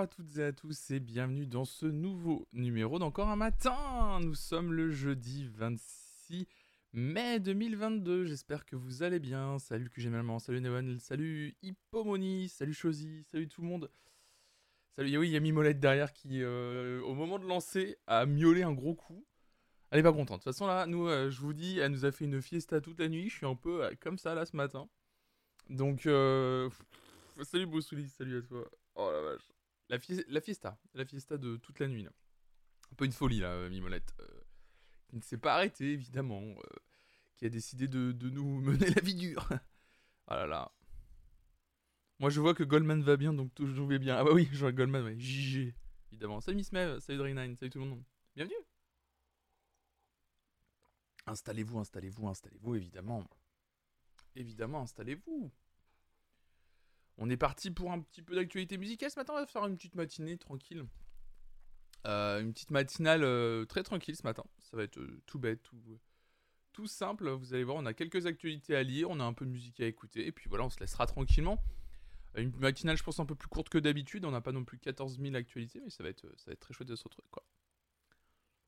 à toutes et à tous et bienvenue dans ce nouveau numéro d'Encore un matin. Nous sommes le jeudi 26 mai 2022. J'espère que vous allez bien. Salut QGMalement, salut Neon, salut Hippomoni, salut Chosy, salut tout le monde. Salut, oui, il y a Mimolette derrière qui, euh, au moment de lancer, a miaulé un gros coup. Elle est pas contente. De toute façon, là, nous, euh, je vous dis, elle nous a fait une fiesta toute la nuit. Je suis un peu euh, comme ça là ce matin. Donc, salut Boussouli, salut à toi. Oh la vache. La, fiesta. La fiesta de toute la nuit. Là. Un peu une folie là, Mimolette. Euh, qui ne s'est pas arrêtée, évidemment. Euh, qui a décidé de, nous mener la vie dure. ah là là. Moi je vois que Goldman va bien, donc tout je vais bien. Ah bah oui, je vois Goldman, ouais. JG. Évidemment. Salut Miss Mev, salut Drain9, salut tout le monde. Bienvenue. Installez-vous, installez-vous, installez-vous, évidemment. Évidemment, installez-vous. On est parti pour un petit peu d'actualité musicale ce matin. On va faire une petite matinée tranquille. Euh, une petite matinale euh, très tranquille ce matin. Ça va être euh, tout bête, tout, simple. Vous allez voir, on a quelques actualités à lire, on a un peu de musique à écouter. Et puis voilà, on se laissera tranquillement. Une matinale, je pense, un peu plus courte que d'habitude. On n'a pas non plus 14 000 actualités, mais ça va être, très chouette de se retrouver.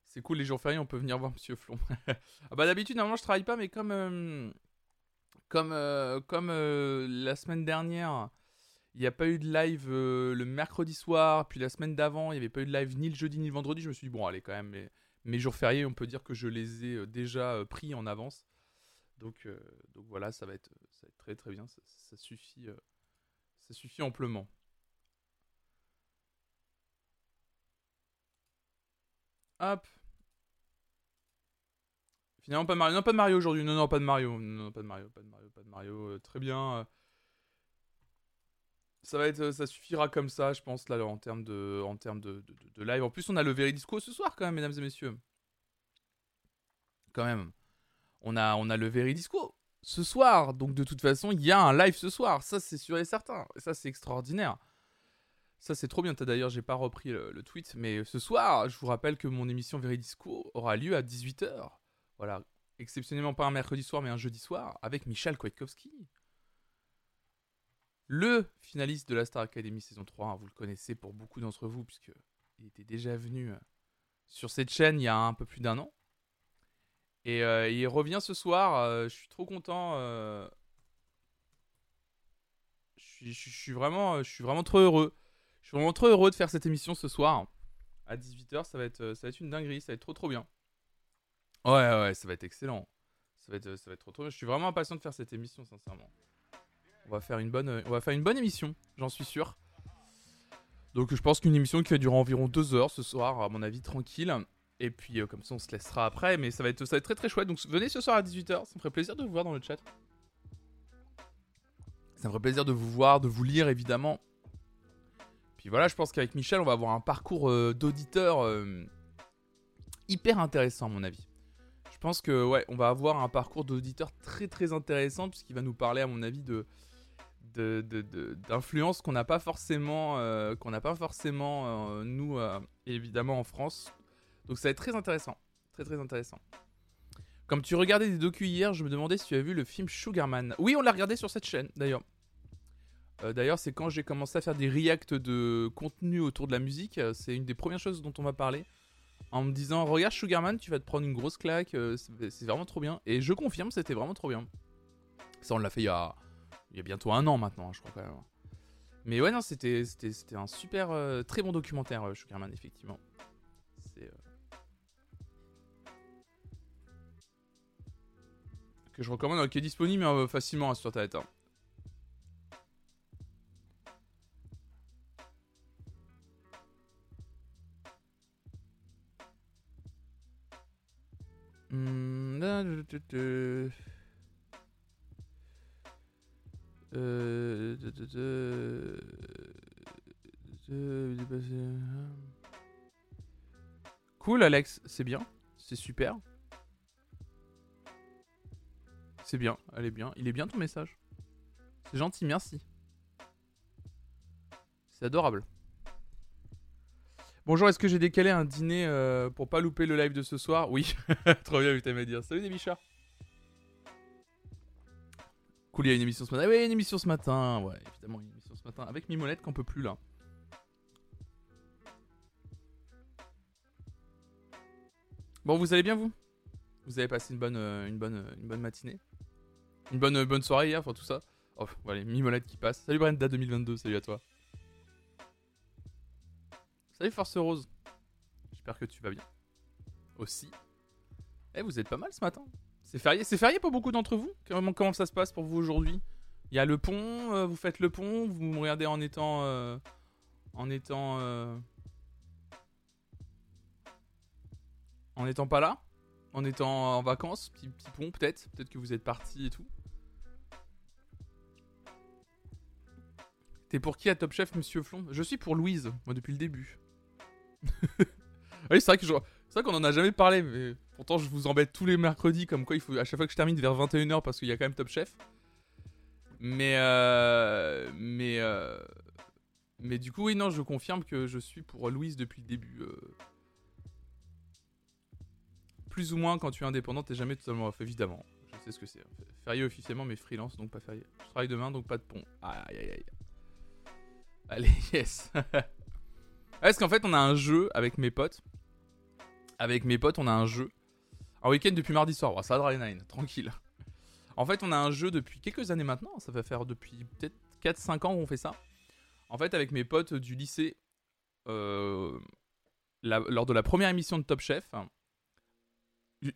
C'est cool, les jours fériés, on peut venir voir Monsieur Flon. ah bah d'habitude, normalement, je travaille pas, mais comme, comme, comme la semaine dernière il n'y a pas eu de live euh, le mercredi soir, puis la semaine d'avant, il n'y avait pas eu de live ni le jeudi ni le vendredi. Je me suis dit, bon, allez, quand même, mes, jours fériés, on peut dire que je les ai euh, déjà euh, pris en avance. Donc, donc voilà, ça va, être, très très bien. Ça, suffit, ça suffit amplement. Hop. Finalement, pas de Mario. Non, pas de Mario aujourd'hui. Non, non, pas de Mario. Non, pas de Mario. Pas de Mario. Pas de Mario. très bien ça va être, euh, ça suffira comme ça, je pense, là, en termes de, en termes de, de, live. En plus, on a le Veridisco ce soir, quand même, mesdames et messieurs. Quand même. On a, on a le Veridisco ce soir. Donc, de toute façon, il y a un live ce soir. Ça, c'est sûr et certain. Ça, c'est extraordinaire. Ça, c'est trop bien. D'ailleurs, j'ai pas repris le, tweet. Mais ce soir, je vous rappelle que mon émission Veridisco aura lieu à 18h. Voilà. Exceptionnellement pas un mercredi soir, mais un jeudi soir. Avec Michel Kwiatkowski le finaliste de la Star Academy saison 3. Hein, vous le connaissez pour beaucoup d'entre vous, puisqu'il était déjà venu euh, sur cette chaîne il y a un peu plus d'un an. Et euh, il revient ce soir. Euh, je suis trop content. Je suis, vraiment, vraiment trop heureux. Je suis vraiment trop heureux de faire cette émission ce soir. À 18h, ça va être, ça va être une dinguerie. Ça va être trop trop bien. Ouais, ouais, ça va être excellent. Ça va être, ça va être trop trop. Je suis vraiment impatient de faire cette émission, sincèrement. On va faire une bonne, on va faire une bonne émission, j'en suis sûr. Donc je pense qu'une émission qui va durer environ deux heures ce soir, à mon avis, tranquille. Et puis euh, comme ça on se laissera après, mais ça va être, ça va être très très chouette. Donc venez ce soir à 18h, ça me ferait plaisir de vous voir dans le chat. Ça me ferait plaisir de vous voir, de vous lire évidemment. Puis voilà, je pense qu'avec Michel, on va avoir un parcours euh, d'auditeur euh, hyper intéressant à mon avis. Je pense que ouais, on va avoir un parcours d'auditeur très très intéressant puisqu'il va nous parler à mon avis de d'influence qu'on n'a pas forcément, euh, qu'on n'a pas forcément euh, nous, euh, évidemment en France. Donc ça va être très intéressant, très très intéressant. Comme tu regardais des docus hier, je me demandais si tu as vu le film Sugarman. Oui, on l'a regardé sur cette chaîne, d'ailleurs. d'ailleurs, c'est quand j'ai commencé à faire des reacts de contenu autour de la musique. C'est une des premières choses dont on m'a parlé. En me disant, regarde Sugarman, tu vas te prendre une grosse claque. c'est vraiment trop bien. Et je confirme, c'était vraiment trop bien. Ça, on l'a fait il y a il y a bientôt un an maintenant, je crois quand même. Mais ouais, non, c'était un super, euh, très bon documentaire, euh, Sugarman, effectivement. C'est. Euh, que je recommande, qui est disponible facilement hein, sur ta tête. Euh, cool Alex, c'est bien, c'est super. C'est bien, elle est bien, il est bien ton message. C'est gentil, merci. C'est adorable. Bonjour, est-ce que j'ai décalé un dîner euh, pour pas louper le live de ce soir? Oui, trop bien, tu à dire. Salut bichats. Cool, il y a une émission ce matin. Oui, une émission ce matin. Ouais, évidemment, une émission ce matin. Avec Mimolette qu'on peut plus là. Bon, vous allez bien vous? Vous avez passé une bonne, matinée? Une bonne, euh, euh, bonne soirée hier, enfin tout ça? Oh, voilà, Mimolette qui passe. Salut Brenda 2022, salut à toi. Salut Force Rose. J'espère que tu vas bien. Aussi. Eh, vous êtes pas mal ce matin. C'est férié, c'est férié pour beaucoup d'entre vous? Comment, ça se passe pour vous aujourd'hui? Il y a le pont, euh, vous faites le pont, vous me regardez en étant... euh, en étant... euh, en étant pas là En étant en vacances Petit, pont peut-être Peut-être que vous êtes parti et tout. T'es pour qui à Top Chef, Monsieur Flon Je suis pour Louise, moi depuis le début. oui, c'est vrai que je- c'est qu'on en a jamais parlé, mais pourtant je vous embête tous les mercredis, comme quoi il faut à chaque fois que je termine vers 21h parce qu'il y a quand même Top Chef. Mais euh, mais euh, mais du coup oui non, je confirme que je suis pour Louise depuis le début. euh. Plus ou moins quand tu es indépendant, t'es jamais totalement off, évidemment. Je sais ce que c'est. Férié officiellement, mais freelance, donc pas férié. Je travaille demain, donc pas de pont. Aïe aïe aïe. Allez, yes. Est-ce qu'en fait, on a un jeu avec mes potes Avec mes potes, on a un jeu. Un week-end depuis mardi soir. Ça va, Nine, tranquille. En fait, on a un jeu depuis quelques années maintenant. Ça va faire depuis peut-être 4-5 ans qu'on fait ça. En fait, avec mes potes du lycée, euh, lors de la première émission de Top Chef,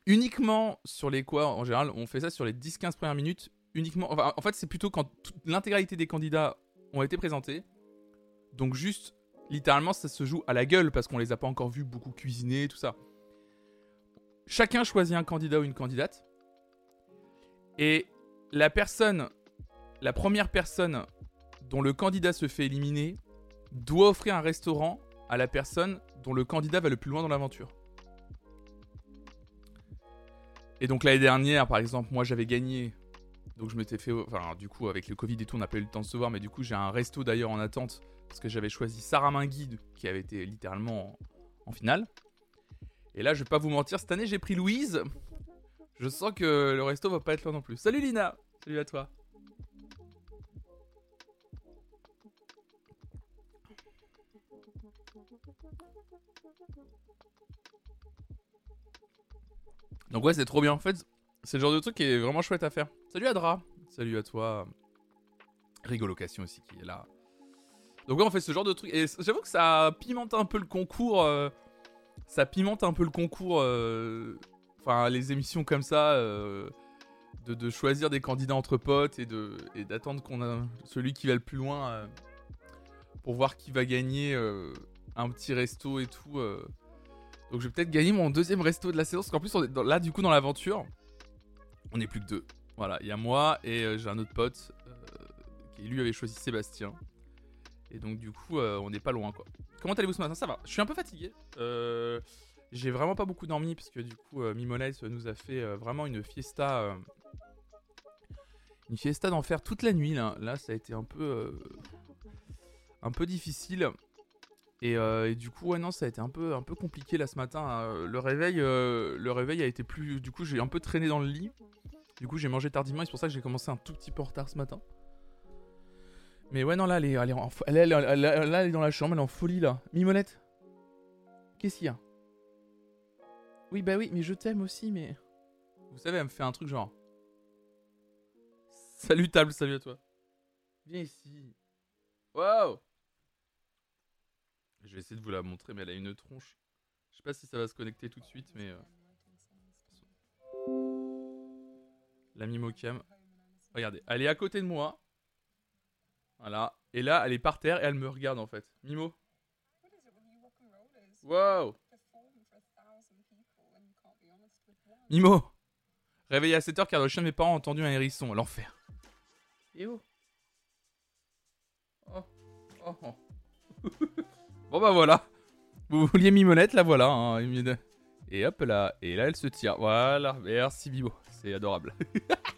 uniquement sur les quoi, en général, on fait ça sur les 10-15 premières minutes. Uniquement, en fait, c'est plutôt quand l'intégralité des candidats ont été présentés. Donc, juste, littéralement, ça se joue à la gueule parce qu'on les a pas encore vus beaucoup cuisiner, tout ça. Chacun choisit un candidat ou une candidate. Et la personne, la première personne dont le candidat se fait éliminer, doit offrir un restaurant à la personne dont le candidat va le plus loin dans l'aventure. Et donc l'année dernière, par exemple, moi j'avais gagné. Donc je m'étais fait. Enfin, du coup, avec le Covid et tout, on n'a pas eu le temps de se voir. Mais du coup, j'ai un resto d'ailleurs en attente. Parce que j'avais choisi Sarah Guide, qui avait été littéralement en, en finale. Et là, je vais pas vous mentir, cette année j'ai pris Louise. Je sens que le resto va pas être loin non plus. Salut Lina Salut à toi Donc ouais, c'est trop bien. En fait, c'est le genre de truc qui est vraiment chouette à faire. Salut Adra. Salut à toi. Rigolocation aussi qui est là. Donc ouais, on fait ce genre de truc. Et j'avoue que ça pimente un peu le concours. euh, ça pimente un peu le concours. euh, Enfin, les émissions comme ça. euh, de, choisir des candidats entre potes et d'attendre qu'on a celui qui va le plus loin euh, pour voir qui va gagner un petit resto et tout. Donc je vais peut-être gagner mon deuxième resto de la saison parce qu'en plus là du coup dans l'aventure on est plus que deux. Voilà, il y a moi et j'ai un autre pote qui lui avait choisi Sébastien. Et donc du coup euh, on n'est pas loin quoi. Comment allez-vous ce matin? Ça va. Je suis un peu fatigué. Euh, j'ai vraiment pas beaucoup dormi parce que du coup euh, nous a fait euh, vraiment une fiesta une fiesta d'enfer toute la nuit là. Là ça a été un peu un peu difficile. Et, du coup, ouais, non, ça a été un peu, compliqué là ce matin. Le réveil, le réveil a été plus. Du coup, j'ai un peu traîné dans le lit. Du coup, j'ai mangé tardivement et c'est pour ça que j'ai commencé un tout petit peu en retard ce matin. Mais ouais, non, là, elle est, elle est, en elle est dans la chambre, elle est en folie là. Mimolette Qu'est-ce qu'il y a? Oui, bah oui, mais je t'aime aussi, mais. Vous savez, elle me fait un truc genre. Salut, table, salut à toi. Viens ici. Waouh je vais essayer de vous la montrer, mais elle a une tronche. Je sais pas si ça va se connecter tout de suite, mais. euh, La Mimocam. Regardez, elle est à côté de moi. Voilà. Et là, elle est par terre et elle me regarde en fait. Mimo. Wow Mimo Réveillé à 7h car le chien de mes parents a entendu un hérisson. L'enfer. Et oh Oh Oh oh Bon bah voilà. Vous vouliez Mimolette, la voilà. hein. Et hop là. Et là, elle se tire. Voilà. Merci Bibo. C'est adorable.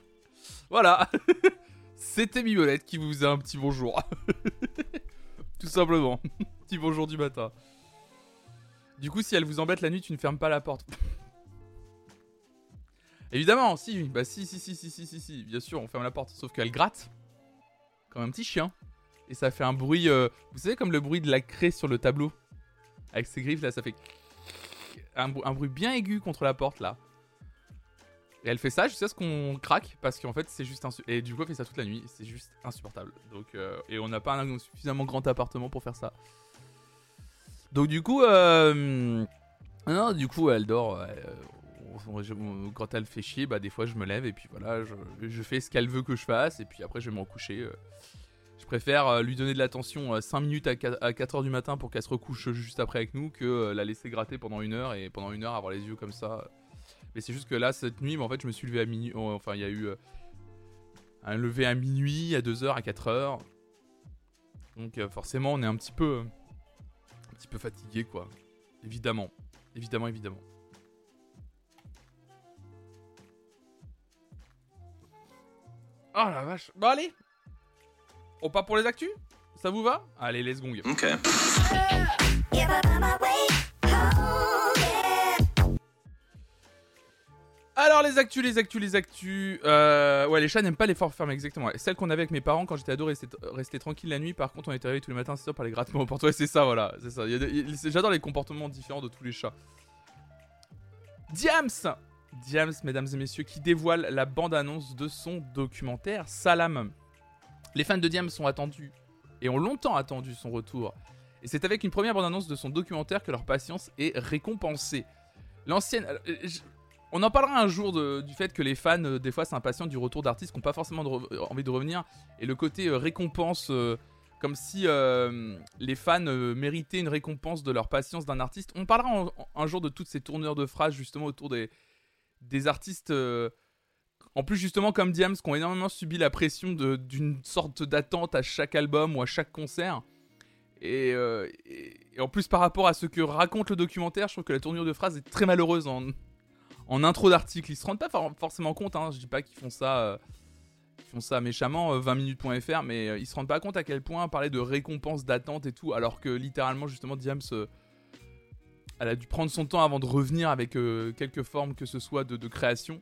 voilà. C'était Mimolette qui vous faisait un petit bonjour. Tout simplement. petit bonjour du matin. Du coup, si elle vous embête la nuit, tu ne fermes pas la porte. Évidemment, si. Bah si, si, si, si, si, si, si. Bien sûr, on ferme la porte. Sauf qu'elle gratte. Comme un petit chien et ça fait un bruit, euh, vous savez comme le bruit de la craie sur le tableau avec ses griffes là, ça fait un bruit bien aigu contre la porte là. Et elle fait ça jusqu'à ce qu'on craque parce qu'en fait c'est juste insupportable. Et du coup elle fait ça toute la nuit, c'est juste insupportable. Donc euh, et on n'a pas un suffisamment grand appartement pour faire ça. Donc du coup, euh, non, du coup elle dort. euh, quand elle fait chier, bah des fois je me lève et puis voilà, je, fais ce qu'elle veut que je fasse et puis après je vais me recoucher. euh. Je préfère euh, lui donner de l'attention 5 minutes à 4 heures du matin pour qu'elle se recouche juste après avec nous que la laisser gratter pendant une heure et pendant une heure avoir les yeux comme ça. Mais c'est juste que là, cette nuit, mais en fait, je me suis levé à minuit. oh, Enfin, il y a eu euh, un lever à minuit, à 2h, à 4h. Donc, euh, forcément, on est un petit peu. Un petit peu fatigué, quoi. Évidemment. Évidemment, évidemment. Oh la vache. Bon, allez On part pour les actus? Ça vous va? Allez, let's go. Ok. Alors les actus, les actus, les actus. Euh, ouais, les chats n'aiment pas les formes fermées, exactement. Ouais. Celle qu'on avait avec mes parents quand j'étais ado restait, restait tranquille la nuit. Par contre, on était réveillés tous les matins, c'est par les grattements au porte. Ouais, c'est ça, voilà. C'est ça. J'adore les comportements différents de tous les chats. Diams Diams, mesdames et messieurs, qui dévoile la bande-annonce de son documentaire Salam. Les fans de Diams sont attendus et ont longtemps attendu son retour. Et c'est avec une première bande-annonce de son documentaire que leur patience est récompensée. L'ancienne. Euh, On en parlera un jour du fait que les fans, euh, des fois, s'impatientent du retour d'artistes qui n'ont pas forcément re- envie de revenir. Et le côté euh, récompense, euh, comme si euh, les fans euh, méritaient une récompense de leur patience d'un artiste. On parlera un jour de toutes ces tourneurs de phrases, justement, autour des, artistes. euh, en plus, justement, comme Diams, qui ont énormément subi la pression d'une sorte d'attente à chaque album ou à chaque concert. Et, euh, en plus, par rapport à ce que raconte le documentaire, je trouve que la tournure de phrases est très malheureuse en, en intro d'article. Ils se rendent pas for- forcément compte, hein, je dis pas qu'ils font ça, euh, ça méchamment, euh, 20minutes.fr, mais euh, ils se rendent pas compte à quel point parler de récompense, d'attente et tout, alors que littéralement, justement, Diams, elle a dû prendre son temps avant de revenir avec euh, quelque forme que ce soit de, création.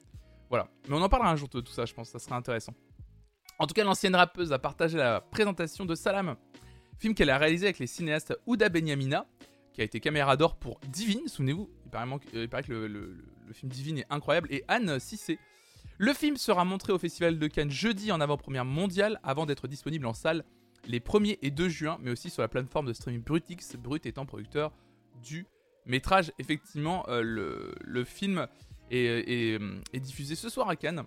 Voilà. Mais on en parlera un jour de tout ça, je pense, ça serait intéressant. En tout cas, l'ancienne rappeuse a partagé la présentation de Salam, film qu'elle a réalisé avec les cinéastes Ouda Benyamina, qui a été caméra d'or pour Divine, souvenez-vous, il paraît, que- le film Divine est incroyable, et Anne Cissé. Le film sera montré au Festival de Cannes jeudi en avant-première mondiale, avant d'être disponible en salle les 1er et 2 juin, mais aussi sur la plateforme de streaming Brutix, Brut étant producteur du métrage. Effectivement, euh, le, le film est, diffusé ce soir à Cannes.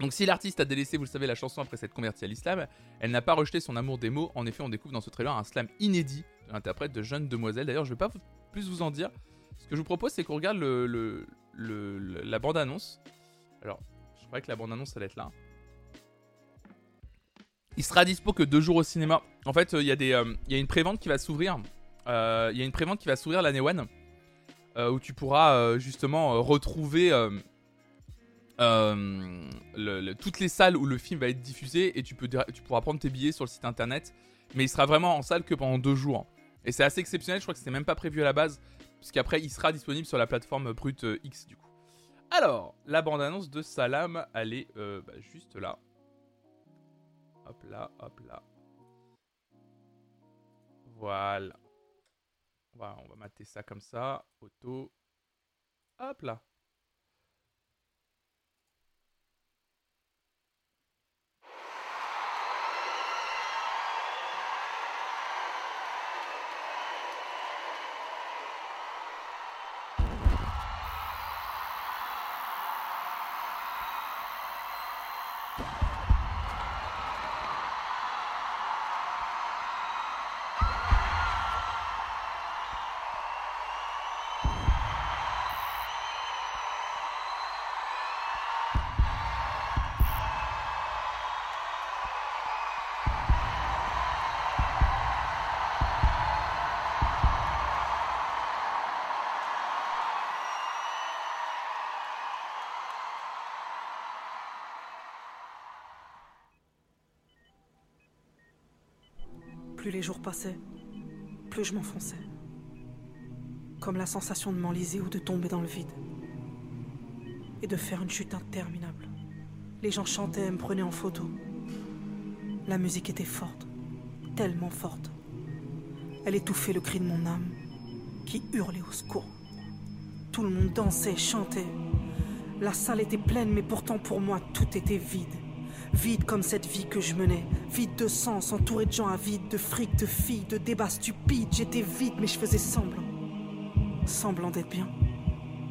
Donc si l'artiste a délaissé, vous le savez, la chanson après s'être convertie à l'islam, elle n'a pas rejeté son amour des mots. En effet, on découvre dans ce trailer un slam inédit de l'interprète de Jeune Demoiselle. D'ailleurs, je ne vais pas plus vous en dire. Ce que je vous propose, c'est qu'on regarde le, le- la bande-annonce. Alors, je croyais que la bande-annonce allait être là. Il sera dispo que deux jours au cinéma. En fait, euh, il y, a des, euh, il y a une prévente qui va s'ouvrir. Euh, Il y a une prévente qui va s'ouvrir l'année one. où tu pourras justement retrouver toutes les salles où le film va être diffusé et tu, tu pourras prendre tes billets sur le site internet. Mais il sera vraiment en salle que pendant deux jours. Et c'est assez exceptionnel, je crois que c'était même pas prévu à la base. Puisqu'après, il sera disponible sur la plateforme Brut euh, X du coup. Alors, la bande-annonce de Salam, elle est euh, bah, juste là. Hop là, hop là. Voilà. On va, on va mater ça comme ça. Auto. Hop là. Plus les jours passaient, plus je m'enfonçais. Comme la sensation de m'enliser ou de tomber dans le vide. Et de faire une chute interminable. Les gens chantaient et me prenaient en photo. La musique était forte, tellement forte. Elle étouffait le cri de mon âme, qui hurlait au secours. tout le monde dansait, chantait. La salle était pleine, mais pourtant pour moi tout était vide. Vide comme cette vie que je menais, vide de sens, entouré de gens avides, de fric, de filles, de débats stupides. J'étais vide, mais je faisais semblant. Semblant d'être bien.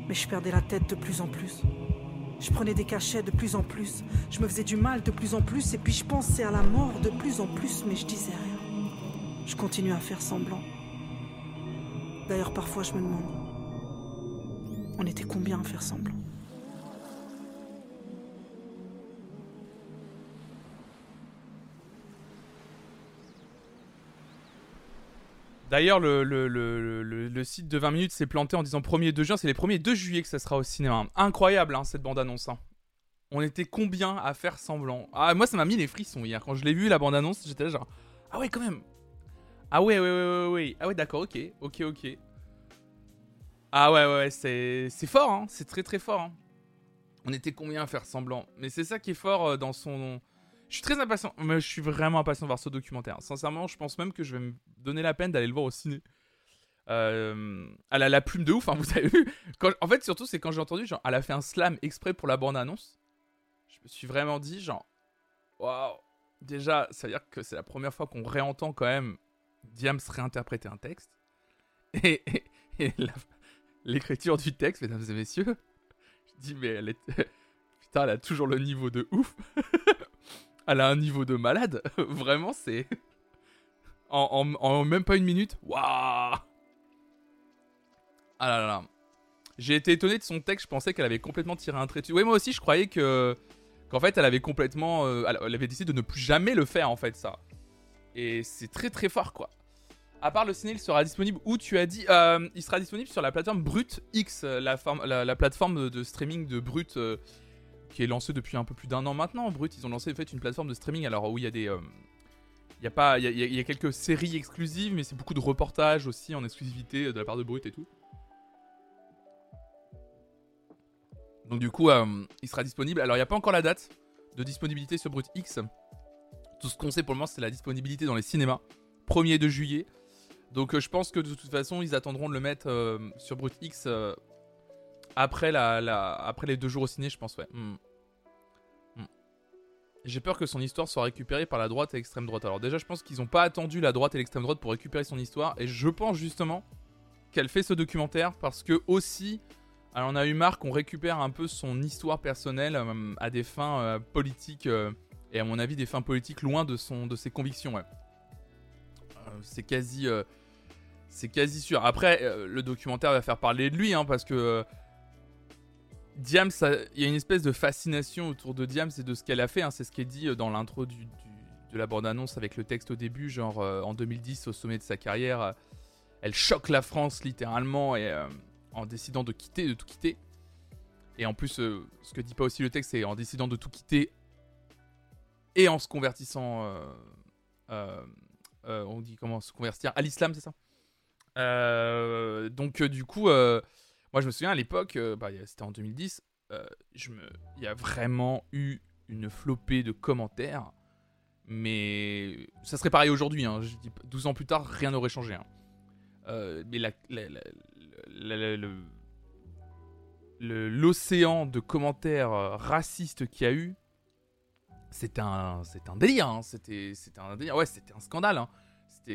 Mais je perdais la tête de plus en plus. Je prenais des cachets de plus en plus. Je me faisais du mal de plus en plus. Et puis je pensais à la mort de plus en plus, mais je disais rien. Je continuais à faire semblant. D'ailleurs, parfois, je me demande. On était combien à faire semblant? D'ailleurs, le, site de 20 minutes s'est planté en disant 1er 2 juin. C'est les 1er 2 juillet que ça sera au cinéma. Incroyable, hein, cette bande-annonce. Hein. On était combien à faire semblant? Ah, moi, ça m'a mis les frissons hier. Quand je l'ai vu, la bande-annonce, j'étais genre Ah ouais, quand même. Ah ouais, ouais, ouais, ouais, ouais. Ah ouais, d'accord, ok, ok, ok. Ah ouais, ouais, c'est, c'est fort, hein. C'est très, très fort. On était combien à faire semblant? Mais c'est ça qui est fort euh, dans son je suis très impatient. Mais je suis vraiment impatient de voir ce documentaire. Sincèrement, je pense même que je vais me donner la peine d'aller le voir au ciné. Euh, elle a la plume de ouf, hein, vous avez vu. en fait, surtout, c'est quand j'ai entendu, genre, elle a fait un slam exprès pour la bande-annonce. Je me suis vraiment dit, genre, waouh. Déjà, ça veut dire que c'est la première fois qu'on réentend quand même Diams réinterpréter un texte. Et, l'écriture du texte, mesdames et messieurs, je dis, mais elle est. Putain, elle a toujours le niveau de ouf. elle a un niveau de malade. Vraiment, c'est. En, même pas une minute. Waouh Ah là là. J'ai été étonné de son texte. Je pensais qu'elle avait complètement tiré un trait dessus. Oui, moi aussi, je croyais que. Qu'en fait, elle avait complètement. Euh, elle avait décidé de ne plus jamais le faire, en fait, ça. Et c'est très très fort, quoi. À part le ciné, sera disponible où tu as dit euh, Il sera disponible sur la plateforme Brut X, la, la, plateforme de streaming de Brut. Euh, qui est lancé depuis un peu plus d'un an maintenant. Brut, ils ont lancé en fait une plateforme de streaming alors où il y a des. Euh, il y, a pas, il y, a, quelques séries exclusives, mais c'est beaucoup de reportages aussi en exclusivité de la part de Brut et tout. Donc du coup, euh, il sera disponible. Alors il n'y a pas encore la date de disponibilité sur Brut X. Tout ce qu'on sait pour le moment, c'est la disponibilité dans les cinémas. 1er de juillet. Donc euh, je pense que de toute façon, ils attendront de le mettre sur Brut X après, les deux jours au ciné, je pense, ouais. Hmm. Hmm. J'ai peur que son histoire soit récupérée par la droite et l'extrême droite. Alors déjà, je pense qu'ils n'ont pas attendu la droite et l'extrême droite pour récupérer son histoire. Et je pense justement qu'elle fait ce documentaire parce que aussi, elle en a eu marre qu'on récupère un peu son histoire personnelle euh, à des fins euh, politiques euh, et à mon avis des fins politiques loin de, son, de ses convictions. Ouais. c'est quasi, c'est quasi sûr. Après, le documentaire va faire parler de lui hein, parce que Diams, il y a une espèce de fascination autour de Diams et de ce qu'elle a fait. Hein. c'est ce qui est dit euh, dans l'intro de la bande-annonce avec le texte au début, genre euh, en 2010, au sommet de sa carrière, euh, elle choque la France littéralement en décidant de quitter, de tout quitter. Et en plus, ce que dit pas aussi le texte, c'est en décidant de tout quitter et en se convertissant. on dit comment se convertir à l'islam, c'est ça? Donc, du coup moi, je me souviens à l'époque, euh, bah, c'était en 2010, euh, il y a vraiment eu une flopée de commentaires. Mais ça serait pareil aujourd'hui. Hein. 12 ans plus tard, rien n'aurait changé. Hein. Euh, mais l'océan de commentaires racistes qu'il y a eu, c'est un, délire. Hein. C'était, un délire. Ouais, c'était un scandale. Hein.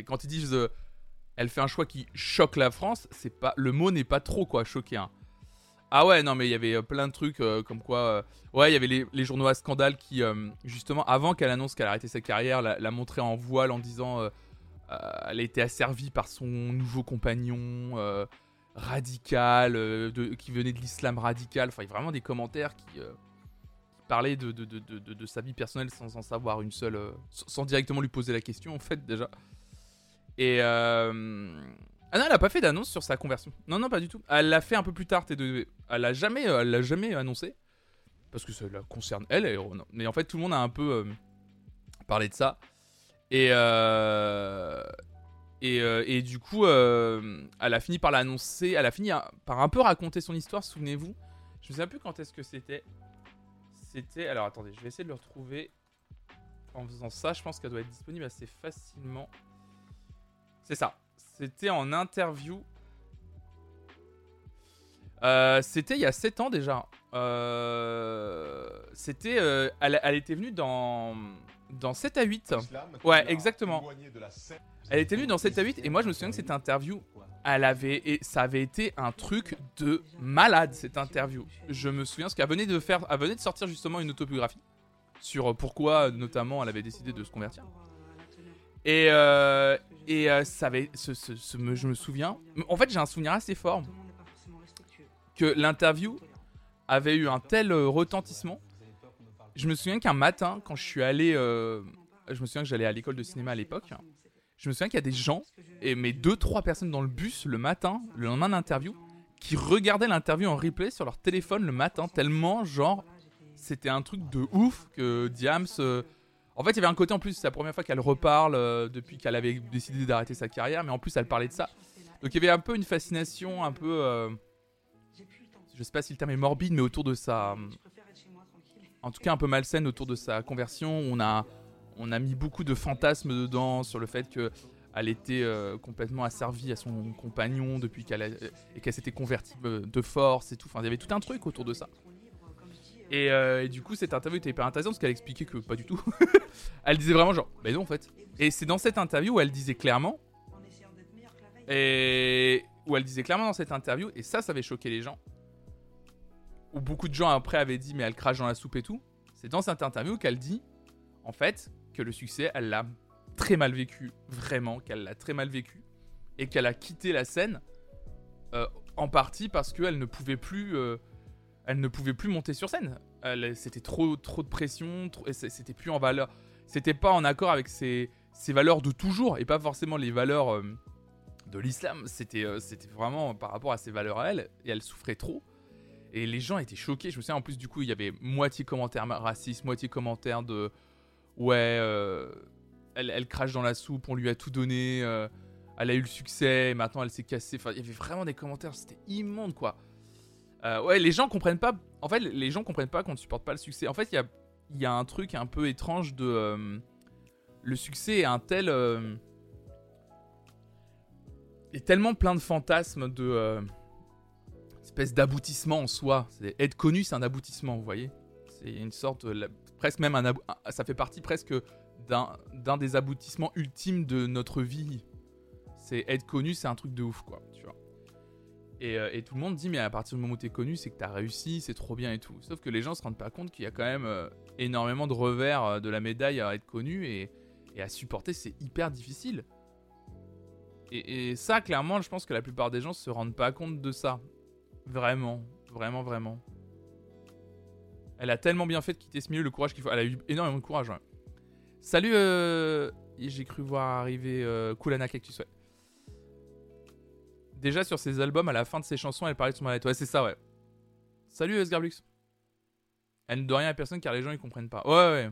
Quand ils disent elle fait un choix qui choque la France, le mot n'est pas trop quoi choquer. Hein. Ah ouais, non mais il y avait euh, plein de trucs euh, comme quoi euh, ouais, il y avait les, journaux à scandale qui justement avant qu'elle annonce qu'elle a arrêté sa carrière, la, montré en voile en disant elle a été asservie par son nouveau compagnon radical qui venait de l'islam radical, enfin il y a vraiment des commentaires qui, parlaient de, sa vie personnelle sans en savoir une seule sans directement lui poser la question en fait déjà. Et. Euh... Ah non, elle a pas fait d'annonce sur sa conversion. Non, non, pas du tout. Elle l'a fait un peu plus tard, T2. Elle l'a jamais, euh, l'a jamais annoncé. Parce que ça concerne elle. Mais en fait, tout le monde a un peu euh, parlé de ça. Et. Et, et, du coup, elle a fini par l'annoncer. Elle a fini par un peu raconter son histoire, souvenez-vous. Je me souviens plus quand est-ce que c'était. C'était. Alors attendez, je vais essayer de le retrouver. En faisant ça, je pense qu'elle doit être disponible assez facilement. C'est ça. C'était en interview. Euh, c'était il y a 7 ans déjà. Euh, c'était. euh, elle, elle était venue dans. Dans 7 à 8. Ouais, exactement. Elle était venue dans 7 à 8 et moi je me souviens que cette interview, elle avait et ça avait été un truc de malade cette interview. Je me souviens parce qu'elle venait de faire, elle venait de sortir justement une autobiographie sur pourquoi notamment elle avait décidé de se convertir. Et euh, et euh, ça avait, je me souviens. En fait j'ai un souvenir assez fort que l'interview avait eu un tel euh, retentissement. Je me souviens qu'un matin, quand je suis allé, je me souviens que j'allais à l'école de cinéma à l'époque. Je me souviens qu'il y a des gens, et mes deux trois personnes dans le bus le matin, le lendemain d'interview, qui regardaient l'interview en replay sur leur téléphone le matin, tellement genre c'était un truc de ouf que Diams. En fait, il y avait un côté en plus, c'est la première fois qu'elle reparle euh, depuis qu'elle avait décidé d'arrêter sa carrière, mais en plus elle parlait de ça. Donc il y avait un peu une fascination, un peu, euh, je sais pas si le terme est morbide, mais autour de sa, en tout cas un peu malsaine autour de sa conversion. On a, on a mis beaucoup de fantasmes dedans sur le fait que elle était euh, complètement asservie à son compagnon depuis qu'elle et qu'elle s'était convertie euh, de force et tout. Enfin, il y avait tout un truc autour de ça. Et, euh, et du coup, cette interview était hyper intéressante parce qu'elle expliquait que pas du tout. elle disait vraiment genre, mais non en fait. Et c'est dans cette interview où elle disait clairement, et où elle disait clairement dans cette interview, et ça, ça avait choqué les gens, où beaucoup de gens après avaient dit, mais elle crache dans la soupe et tout. C'est dans cette interview qu'elle dit, en fait, que le succès, elle l'a très mal vécu, vraiment, qu'elle l'a très mal vécu, et qu'elle a quitté la scène euh, en partie parce qu'elle ne pouvait plus, euh, elle ne pouvait plus monter sur scène. C'était trop, trop de pression, c'était plus en valeur, c'était pas en accord avec ses, valeurs de toujours, et pas forcément les valeurs euh, de l'islam. C'était, euh, c'était vraiment par rapport à ses valeurs à elle, et elle souffrait trop. Et les gens étaient choqués. Je me souviens, en plus, du coup, il y avait moitié commentaires racistes, moitié commentaires de. Ouais, euh, elle, crache dans la soupe, on lui a tout donné, elle a eu le succès, maintenant elle s'est cassée. Enfin, il y avait vraiment des commentaires, c'était immonde, quoi. Euh, ouais, les gens comprennent pas. En fait, les gens comprennent pas qu'on ne supporte pas le succès. En fait, il y a, un truc un peu étrange de. euh, le succès est un tel. euh, est tellement plein de fantasmes de. espèce d'aboutissement en soi. Être connu, c'est un aboutissement, vous voyez C'est une sorte, presque même un, ça fait partie presque d'un des aboutissements ultimes de notre vie. C'est être connu, c'est un truc de ouf, quoi, tu vois. Et, euh, et tout le monde dit, mais à partir du moment où t'es connu, c'est que t'as réussi, c'est trop bien et tout. Sauf que les gens se rendent pas compte qu'il y a quand même euh, énormément de revers euh, de la médaille à être connu et, à supporter, c'est hyper difficile. Et, ça, clairement, je pense que la plupart des gens se rendent pas compte de ça. Vraiment, vraiment, vraiment. Elle a tellement bien fait de quitter ce milieu, le courage qu'il faut. Elle a eu énormément de courage. Salut, j'ai cru voir arriver euh, Kulana Cactus, ouais. Déjà sur ses albums, à la fin de ses chansons, elle parlait de son mal-être. Ouais, c'est ça, ouais. Salut, euh, Sgarblux. Elle ne doit rien à personne car les gens ils comprennent pas. Ouais, ouais.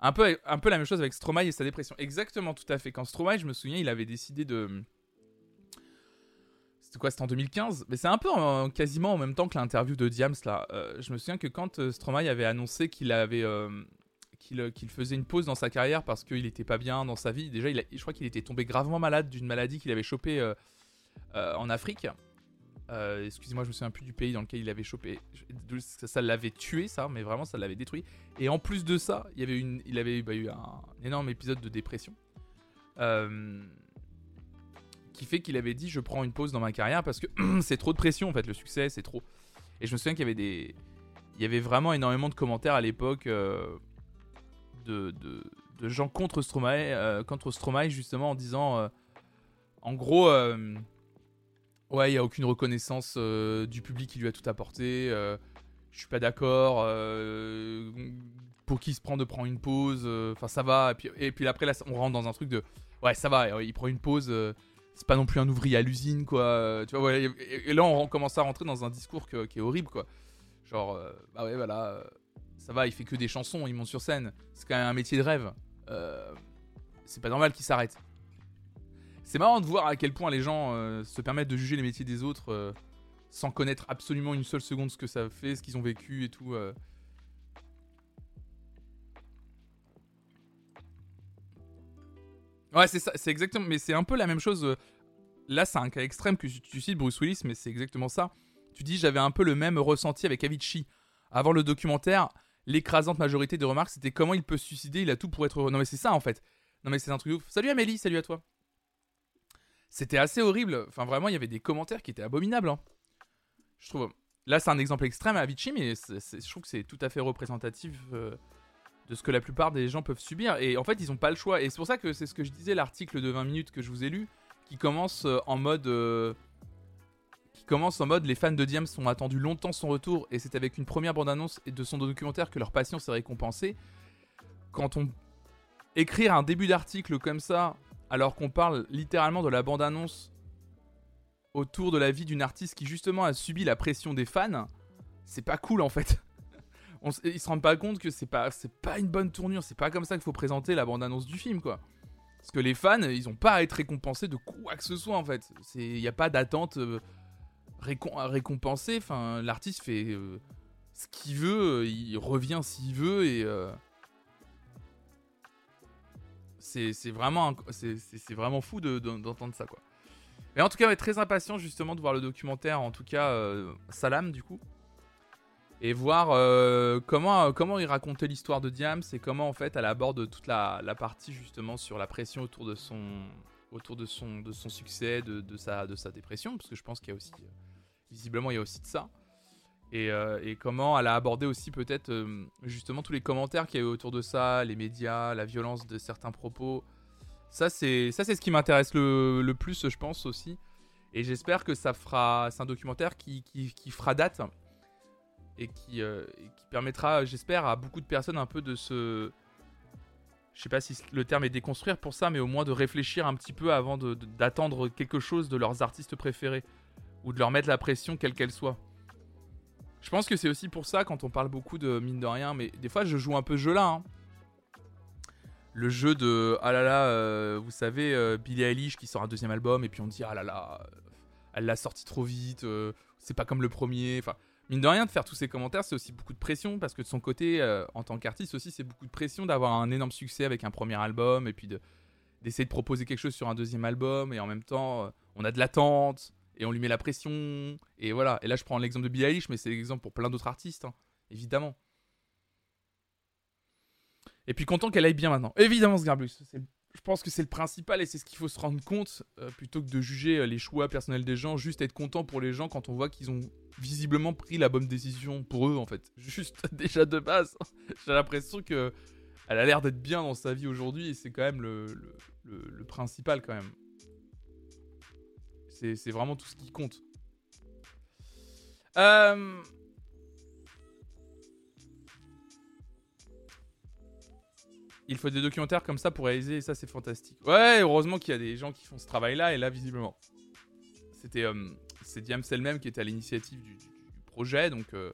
Un peu, un peu la même chose avec Stromae et sa dépression. Exactement, tout à fait. Quand Stromae, je me souviens, il avait décidé de. C'était quoi C'était en 2015 Mais c'est un peu en- quasiment en même temps que l'interview de Diams là. Euh, je me souviens que quand euh, Stromae avait annoncé qu'il avait. euh, qu'il faisait une pause dans sa carrière parce qu'il était pas bien dans sa vie. Déjà, il a- je crois qu'il était tombé gravement malade d'une maladie qu'il avait chopée en Afrique. Euh, Excusez-moi, je me souviens plus du pays dans lequel il avait chopé. Ça, l'avait tué, ça, mais vraiment, ça l'avait détruit. Et en plus de ça, il, avait bah, eu un énorme épisode de dépression. Euh, qui fait qu'il avait dit Je prends une pause dans ma carrière parce que c'est trop de pression, en fait, le succès, c'est trop. Et je me souviens qu'il y avait des. Il y avait vraiment énormément de commentaires à l'époque euh, de, de, gens contre Stromae, euh, contre Stromae, justement, en disant. euh, en gros. Ouais, il n'y a aucune reconnaissance euh, du public qui lui a tout apporté. euh, je suis pas d'accord. euh, pour qui se prend de prendre une pause euh, Enfin, ça va. Et puis, et puis après, là, on rentre dans un truc de. Ouais, ça va. Il prend une pause. c'est pas non plus un ouvrier à l'usine, quoi. Tu vois, et, là, on commence à rentrer dans un discours qui est horrible, quoi. Genre, bah ouais, voilà. ça va, il fait que des chansons, il monte sur scène. C'est quand même un métier de rêve. c'est pas normal qu'il s'arrête. C'est marrant de voir à quel point les gens euh, se permettent de juger les métiers des autres euh, sans connaître absolument une seule seconde ce que ça fait, ce qu'ils ont vécu et tout. euh. Ouais, c'est ça, c'est exactement. Mais c'est un peu la même chose. Là, c'est un cas extrême que tu tu cites, Bruce Willis, mais c'est exactement ça. Tu dis j'avais un peu le même ressenti avec Avicii. Avant le documentaire, l'écrasante majorité des remarques c'était comment il peut se suicider, il a tout pour être heureux. Non mais c'est ça en fait. Non mais c'est un truc ouf. Salut Amélie, salut à toi. C'était assez horrible. Enfin vraiment, il y avait des commentaires qui étaient abominables. Hein. Je trouve. Là, c'est un exemple extrême à Avicii, mais je trouve que c'est tout à fait représentatif euh, de ce que la plupart des gens peuvent subir. Et en fait, ils n'ont pas le choix. Et c'est pour ça que c'est ce que je disais, l'article de 20 minutes que je vous ai lu, qui commence euh, en mode. Euh, qui commence en mode les fans de Diams ont attendu longtemps son retour et c'est avec une première bande-annonce de son documentaire que leur patience est récompensée. Quand on écrire un début d'article comme ça, alors qu'on parle littéralement de la bande-annonce autour de la vie d'une artiste qui justement a subi la pression des fans, c'est pas cool en fait. On, ils se rendent pas compte que c'est pas, pas une bonne tournure, c'est pas comme ça qu'il faut présenter la bande-annonce du film quoi. Parce que les fans, ils ont pas à être récompensés de quoi que ce soit en fait. Il n'y a pas d'attente euh, récompensée. L'artiste fait euh, ce qu'il veut, il revient s'il veut et. Euh, c'est vraiment, vraiment fou d'entendre ça quoi. Mais en tout cas, on est très impatient justement de voir le documentaire, en tout cas euh, Salam du coup. Et voir euh, comment, comment il racontait l'histoire de Diams et comment en fait elle aborde toute la, partie justement sur la pression autour de son, autour de son, de son succès, de, de, sa, de sa dépression, parce que je pense qu'il y a aussi, visiblement il y a aussi de ça. Et, euh, et comment elle a abordé aussi peut-être justement tous les commentaires qu'il y a eu autour de ça, les médias, la violence de certains propos. Ça, c'est ça, c'est ce qui m'intéresse le, plus, je pense aussi. Et j'espère que ça fera. C'est un documentaire qui, qui, fera date et qui, euh, qui permettra, j'espère, à beaucoup de personnes un peu de se. Je sais pas si le terme est déconstruire pour ça, mais au moins de réfléchir un petit peu avant d'attendre quelque chose de leurs artistes préférés ou de leur mettre la pression quelle qu'elle soit. Je pense que c'est aussi pour ça quand on parle beaucoup de mine de rien, mais des fois je joue un peu ce jeu là. Hein le jeu de ah là là, euh, vous savez, euh, Billie Eilish qui sort un deuxième album et puis on dit ah là là, euh, elle l'a sorti trop vite, c'est pas comme le premier. Enfin, mine de rien, de faire tous ces commentaires, c'est aussi beaucoup de pression parce que de son côté, en tant qu'artiste aussi, c'est beaucoup de pression d'avoir un énorme succès avec un premier album et puis d'essayer de proposer quelque chose sur un deuxième album et en même temps, on a de l'attente et on lui met la pression et voilà. Et là, je prends l'exemple de Billie Eilish, mais c'est l'exemple pour plein d'autres artistes, hein, évidemment. Et puis content qu'elle aille bien maintenant. Évidemment, Sgarbus. Je pense que c'est le principal et c'est ce qu'il faut se rendre compte euh, plutôt que de juger euh, les choix personnels des gens. Juste être content pour les gens quand on voit qu'ils ont visiblement pris la bonne décision pour eux en fait. Juste déjà de base, j'ai l'impression que elle a l'air d'être bien dans sa vie aujourd'hui et c'est quand même le, principal quand même. C'est vraiment tout ce qui compte. Euh, Il faut des documentaires comme ça pour réaliser, et ça c'est fantastique. Ouais, heureusement qu'il y a des gens qui font ce travail-là, et là visiblement. C'était euh, Diams elle-même qui était à l'initiative du, projet, donc, euh,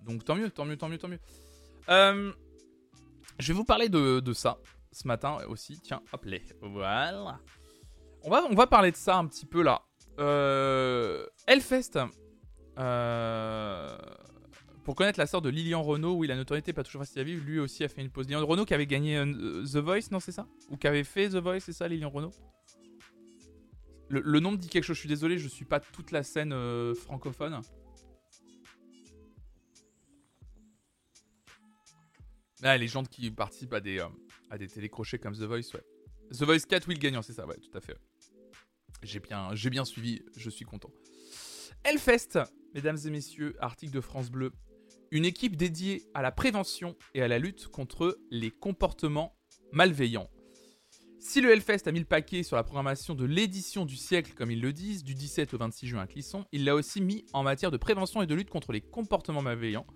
donc tant mieux, tant mieux, tant mieux, tant mieux. Euh, je vais vous parler de, de, ça ce matin aussi. Tiens, hop là. Voilà. On va, on va parler de ça un petit peu là. Euh, Hellfest. Euh, pour connaître la sœur de Lilian Renault, oui, la notoriété pas toujours facile à vivre, lui aussi a fait une pause. Lilian Renault qui avait gagné euh, The Voice, non, c'est ça? Ou qui avait fait The Voice, c'est ça, Lilian Renault? Le, nom me dit quelque chose, je suis désolé, je suis pas toute la scène euh, francophone. Ah, les gens qui participent à des, euh, à des télécrochets comme The Voice, ouais. The Voice 4, oui, le gagnant, c'est ça, ouais, tout à fait. J'ai bien, j'ai bien suivi, je suis content. Hellfest, mesdames et messieurs, article de France Bleu, une équipe dédiée à la prévention et à la lutte contre les comportements malveillants. Si le Hellfest a mis le paquet sur la programmation de l'édition du siècle, comme ils le disent, du 17 au 26 juin à Clisson, il l'a aussi mis en matière de prévention et de lutte contre les comportements malveillants,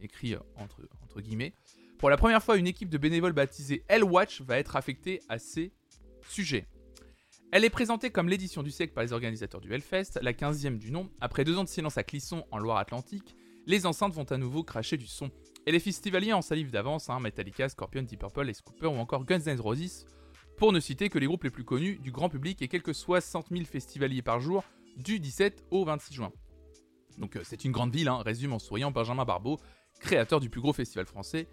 écrit euh, entre, entre guillemets. Pour la première fois, une équipe de bénévoles baptisée Hellwatch va être affectée à ces sujets. Elle est présentée comme l'édition du siècle par les organisateurs du Hellfest, la 15e du nom. Après deux ans de silence à Clisson, en Loire-Atlantique, les enceintes vont à nouveau cracher du son. Et les festivaliers en salive d'avance, hein, Metallica, Scorpion, Deep Purple, Les Cooper ou encore Guns N' Roses, pour ne citer que les groupes les plus connus du grand public et quelques 60 000 festivaliers par jour du 17 au 26 juin. Donc euh, c'est une grande ville, hein, résume en souriant Benjamin Barbeau, créateur du plus gros festival français,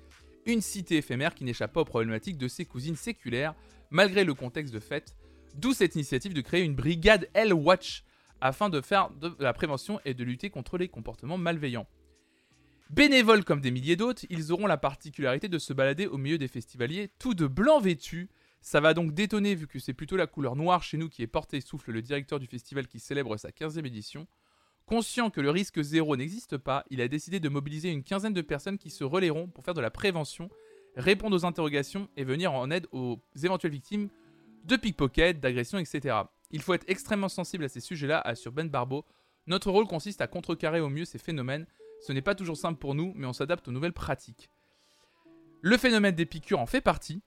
une cité éphémère qui n'échappe pas aux problématiques de ses cousines séculaires, malgré le contexte de fête, d'où cette initiative de créer une brigade Hell Watch afin de faire de la prévention et de lutter contre les comportements malveillants. Bénévoles comme des milliers d'autres, ils auront la particularité de se balader au milieu des festivaliers, tout de blanc vêtus. Ça va donc détonner vu que c'est plutôt la couleur noire chez nous qui est portée, souffle le directeur du festival qui célèbre sa 15e édition. Conscient que le risque zéro n'existe pas, il a décidé de mobiliser une quinzaine de personnes qui se relaieront pour faire de la prévention, répondre aux interrogations et venir en aide aux éventuelles victimes de pickpocket, d'agressions, etc. Il faut être extrêmement sensible à ces sujets-là, assure Ben Barbeau. Notre rôle consiste à contrecarrer au mieux ces phénomènes. Ce n'est pas toujours simple pour nous, mais on s'adapte aux nouvelles pratiques. Le phénomène des piqûres en fait partie.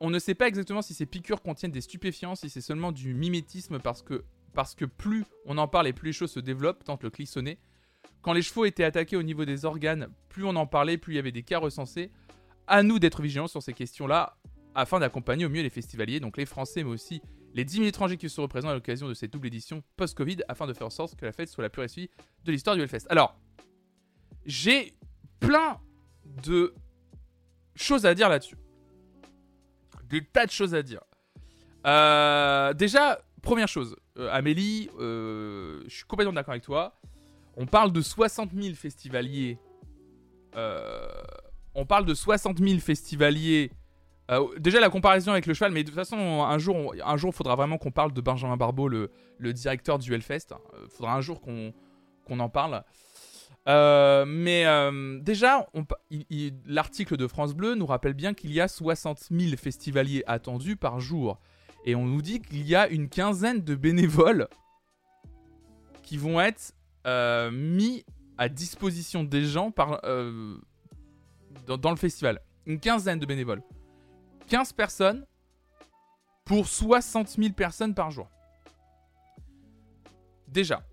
On ne sait pas exactement si ces piqûres contiennent des stupéfiants, si c'est seulement du mimétisme parce que, plus on en parle et plus les choses se développent, tente le clissonné. Quand les chevaux étaient attaqués au niveau des organes, plus on en parlait, plus il y avait des cas recensés. À nous d'être vigilants sur ces questions-là afin d'accompagner au mieux les festivaliers, donc les Français, mais aussi les 10 000 étrangers qui seront présents à l'occasion de cette double édition post-Covid, afin de faire en sorte que la fête soit la plus réussie de l'histoire du Hellfest. Alors, j'ai plein de choses à dire là-dessus. Des tas de choses à dire. Euh, déjà, première chose, euh, Amélie, euh, je suis complètement d'accord avec toi. On parle de 60 000 festivaliers. on parle de 60 000 festivaliers euh, déjà la comparaison avec le cheval, mais de toute façon, un jour, un jour, faudra vraiment qu'on parle de Benjamin Barbeau, le, directeur du Hellfest. Euh, faudra un jour qu'on en parle. Euh, mais déjà, l'article de France Bleu nous rappelle bien qu'il y a 60 000 festivaliers attendus par jour. Et on nous dit qu'il y a une quinzaine de bénévoles qui vont être mis à disposition des gens dans le festival. Une quinzaine de bénévoles. 15 personnes pour 60 000 personnes par jour. Déjà.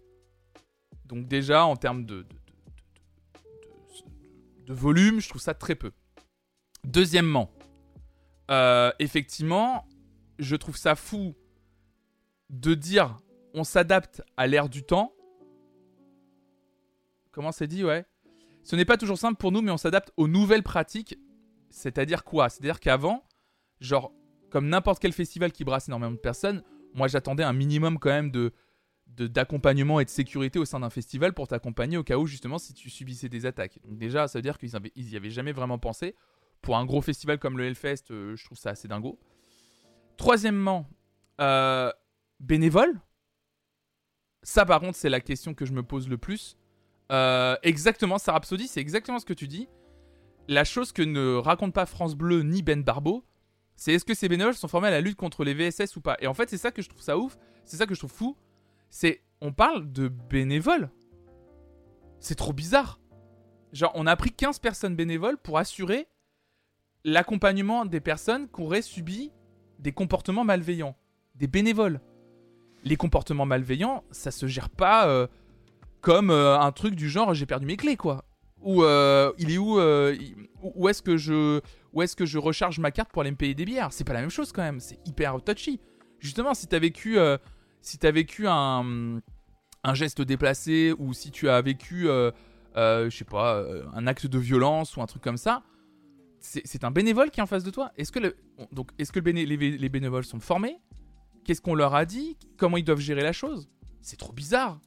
Donc déjà, en termes de, de, volume, je trouve ça très peu. Deuxièmement, euh, effectivement, je trouve ça fou de dire on s'adapte à l'ère du temps. Comment c'est dit, ouais? Ce n'est pas toujours simple pour nous, mais on s'adapte aux nouvelles pratiques. C'est-à-dire quoi? C'est-à-dire qu'avant, genre, comme n'importe quel festival qui brasse énormément de personnes, moi j'attendais un minimum quand même de d'accompagnement et de sécurité au sein d'un festival pour t'accompagner au cas où justement si tu subissais des attaques. Donc déjà, ça veut dire qu'ils n'y avaient jamais vraiment pensé. Pour un gros festival comme le Hellfest, euh, je trouve ça assez dingo. Troisièmement, euh, bénévole. Ça par contre, c'est la question que je me pose le plus. Euh, exactement, Sarah Psody, c'est exactement ce que tu dis. La chose que ne raconte pas France Bleu ni Ben Barbeau, c'est est-ce que ces bénévoles sont formés à la lutte contre les VSS ou pas? Et en fait, c'est ça que je trouve ça ouf, c'est ça que je trouve fou. C'est on parle de bénévoles. C'est trop bizarre. Genre, on a pris 15 personnes bénévoles pour assurer l'accompagnement des personnes qui auraient subi des comportements malveillants. Des bénévoles. Les comportements malveillants, ça se gère pas euh, comme euh, un truc du genre j'ai perdu mes clés, quoi. Ou euh, il est où Où est-ce que je ou est-ce que je recharge ma carte pour aller me payer des bières C'est pas la même chose quand même, c'est hyper touchy. Justement, si t'as vécu, euh, as vécu un, geste déplacé ou si tu as vécu, euh, euh, je sais pas, un acte de violence ou un truc comme ça, c'est un bénévole qui est en face de toi. Est-ce que, les bénévoles sont formés? Qu'est-ce qu'on leur a dit? Comment ils doivent gérer la chose? C'est trop bizarre.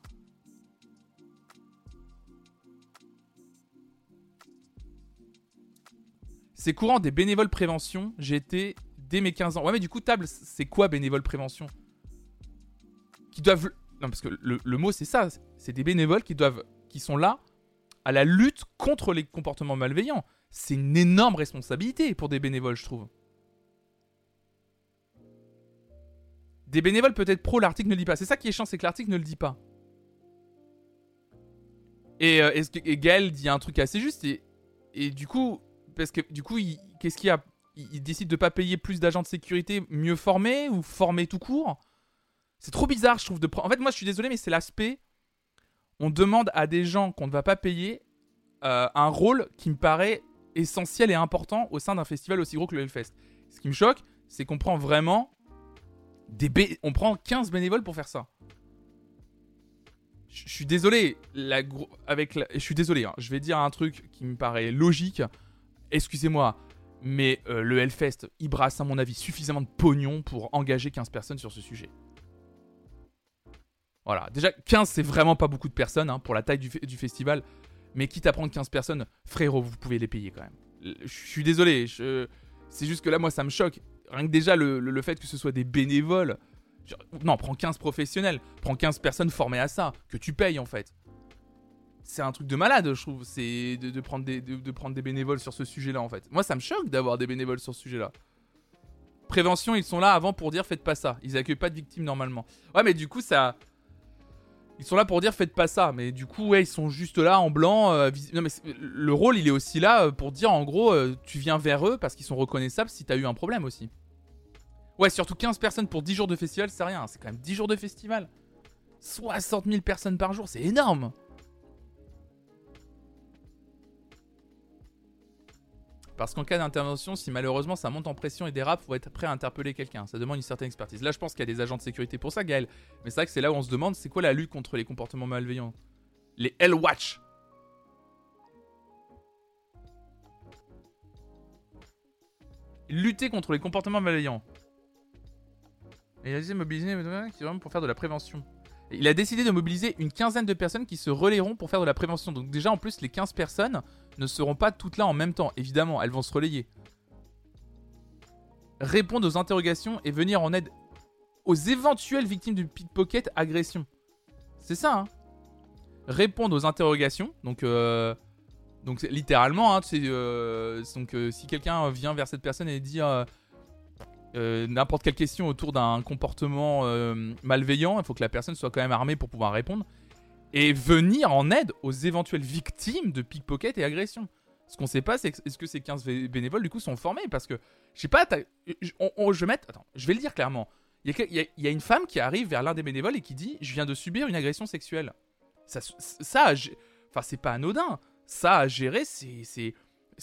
C'est courant des bénévoles prévention. J'ai été dès mes 15 ans. Ouais, mais du coup, table, c'est quoi bénévole prévention? Qui doivent. Non, parce que le, mot, c'est ça. C'est des bénévoles qui doivent. qui sont là à la lutte contre les comportements malveillants. C'est une énorme responsabilité pour des bénévoles, je trouve. Des bénévoles peut-être pro, l'article ne le dit pas. C'est ça qui est chiant, c'est que l'article ne le dit pas. Et, euh, et, Gaël dit un truc assez juste. Et, et du coup, parce que du coup, qu'est-ce qu'il y a? Il, décide de pas payer plus d'agents de sécurité mieux formés ou formés tout court? C'est trop bizarre, je trouve. De... En fait, moi, je suis désolé, mais c'est l'aspect. On demande à des gens qu'on ne va pas payer euh, un rôle qui me paraît essentiel et important au sein d'un festival aussi gros que le Hellfest. Ce qui me choque, c'est qu'on prend vraiment des on prend 15 bénévoles pour faire ça. Je suis désolé, je suis désolé, hein. je vais dire un truc qui me paraît logique excusez-moi, mais euh, le Hellfest, il brasse à mon avis suffisamment de pognon pour engager 15 personnes sur ce sujet. Voilà. Déjà, 15, c'est vraiment pas beaucoup de personnes hein, pour la taille du, festival. Mais quitte à prendre 15 personnes, frérot, vous pouvez les payer quand même. Je suis désolé. C'est juste que là, moi, ça me choque. Rien que déjà, le, le, fait que ce soit des bénévoles. Non, prends 15 professionnels. Prends 15 personnes formées à ça. Que tu payes, en fait. C'est un truc de malade, je trouve. C'est de, prendre des, bénévoles sur ce sujet-là, en fait. Moi, ça me choque d'avoir des bénévoles sur ce sujet-là. Prévention, ils sont là avant pour dire faites pas ça. Ils accueillent pas de victimes normalement. Ouais, mais du coup, ça ils sont là pour dire faites pas ça, mais du coup, ouais, ils sont juste là en blanc. Euh, non, mais le rôle, il est aussi là euh, pour dire en gros, euh, tu viens vers eux parce qu'ils sont reconnaissables si t'as eu un problème aussi. Ouais, surtout 15 personnes pour 10 jours de festival, c'est rien. C'est quand même 10 jours de festival. 60 000 personnes par jour, c'est énorme. Parce qu'en cas d'intervention, si malheureusement ça monte en pression et dérape, faut être prêt à interpeller quelqu'un. Ça demande une certaine expertise. Là, je pense qu'il y a des agents de sécurité pour ça, Gaël. Mais c'est vrai que c'est là où on se demande c'est quoi la lutte contre les comportements malveillants? Les L-Watch. Lutter contre les comportements malveillants. Et il a décidé de mobiliser pour faire de la prévention. Il a décidé de mobiliser une quinzaine de personnes qui se relayeront pour faire de la prévention. Donc déjà en plus les 15 personnes ne seront pas toutes là en même temps. Évidemment, elles vont se relayer. Répondre aux interrogations et venir en aide aux éventuelles victimes du pickpocket agression. C'est ça, hein Répondre aux interrogations, donc euh, donc littéralement, hein, euh, euh, si quelqu'un vient vers cette personne et dit n'importe quelle question autour d'un comportement malveillant, il faut que la personne soit quand même armée pour pouvoir répondre et venir en aide aux éventuelles victimes de pickpocket et agression. Ce qu'on sait pas, c'est est-ce que ces 15 bénévoles du coup sont formés? Parce que, je sais pas, je, vais attends, je vais le dire clairement. Il y, a, une femme qui arrive vers l'un des bénévoles et qui dit Je viens de subir une agression sexuelle. Ça, ça enfin, c'est pas anodin. Ça à gérer, c'est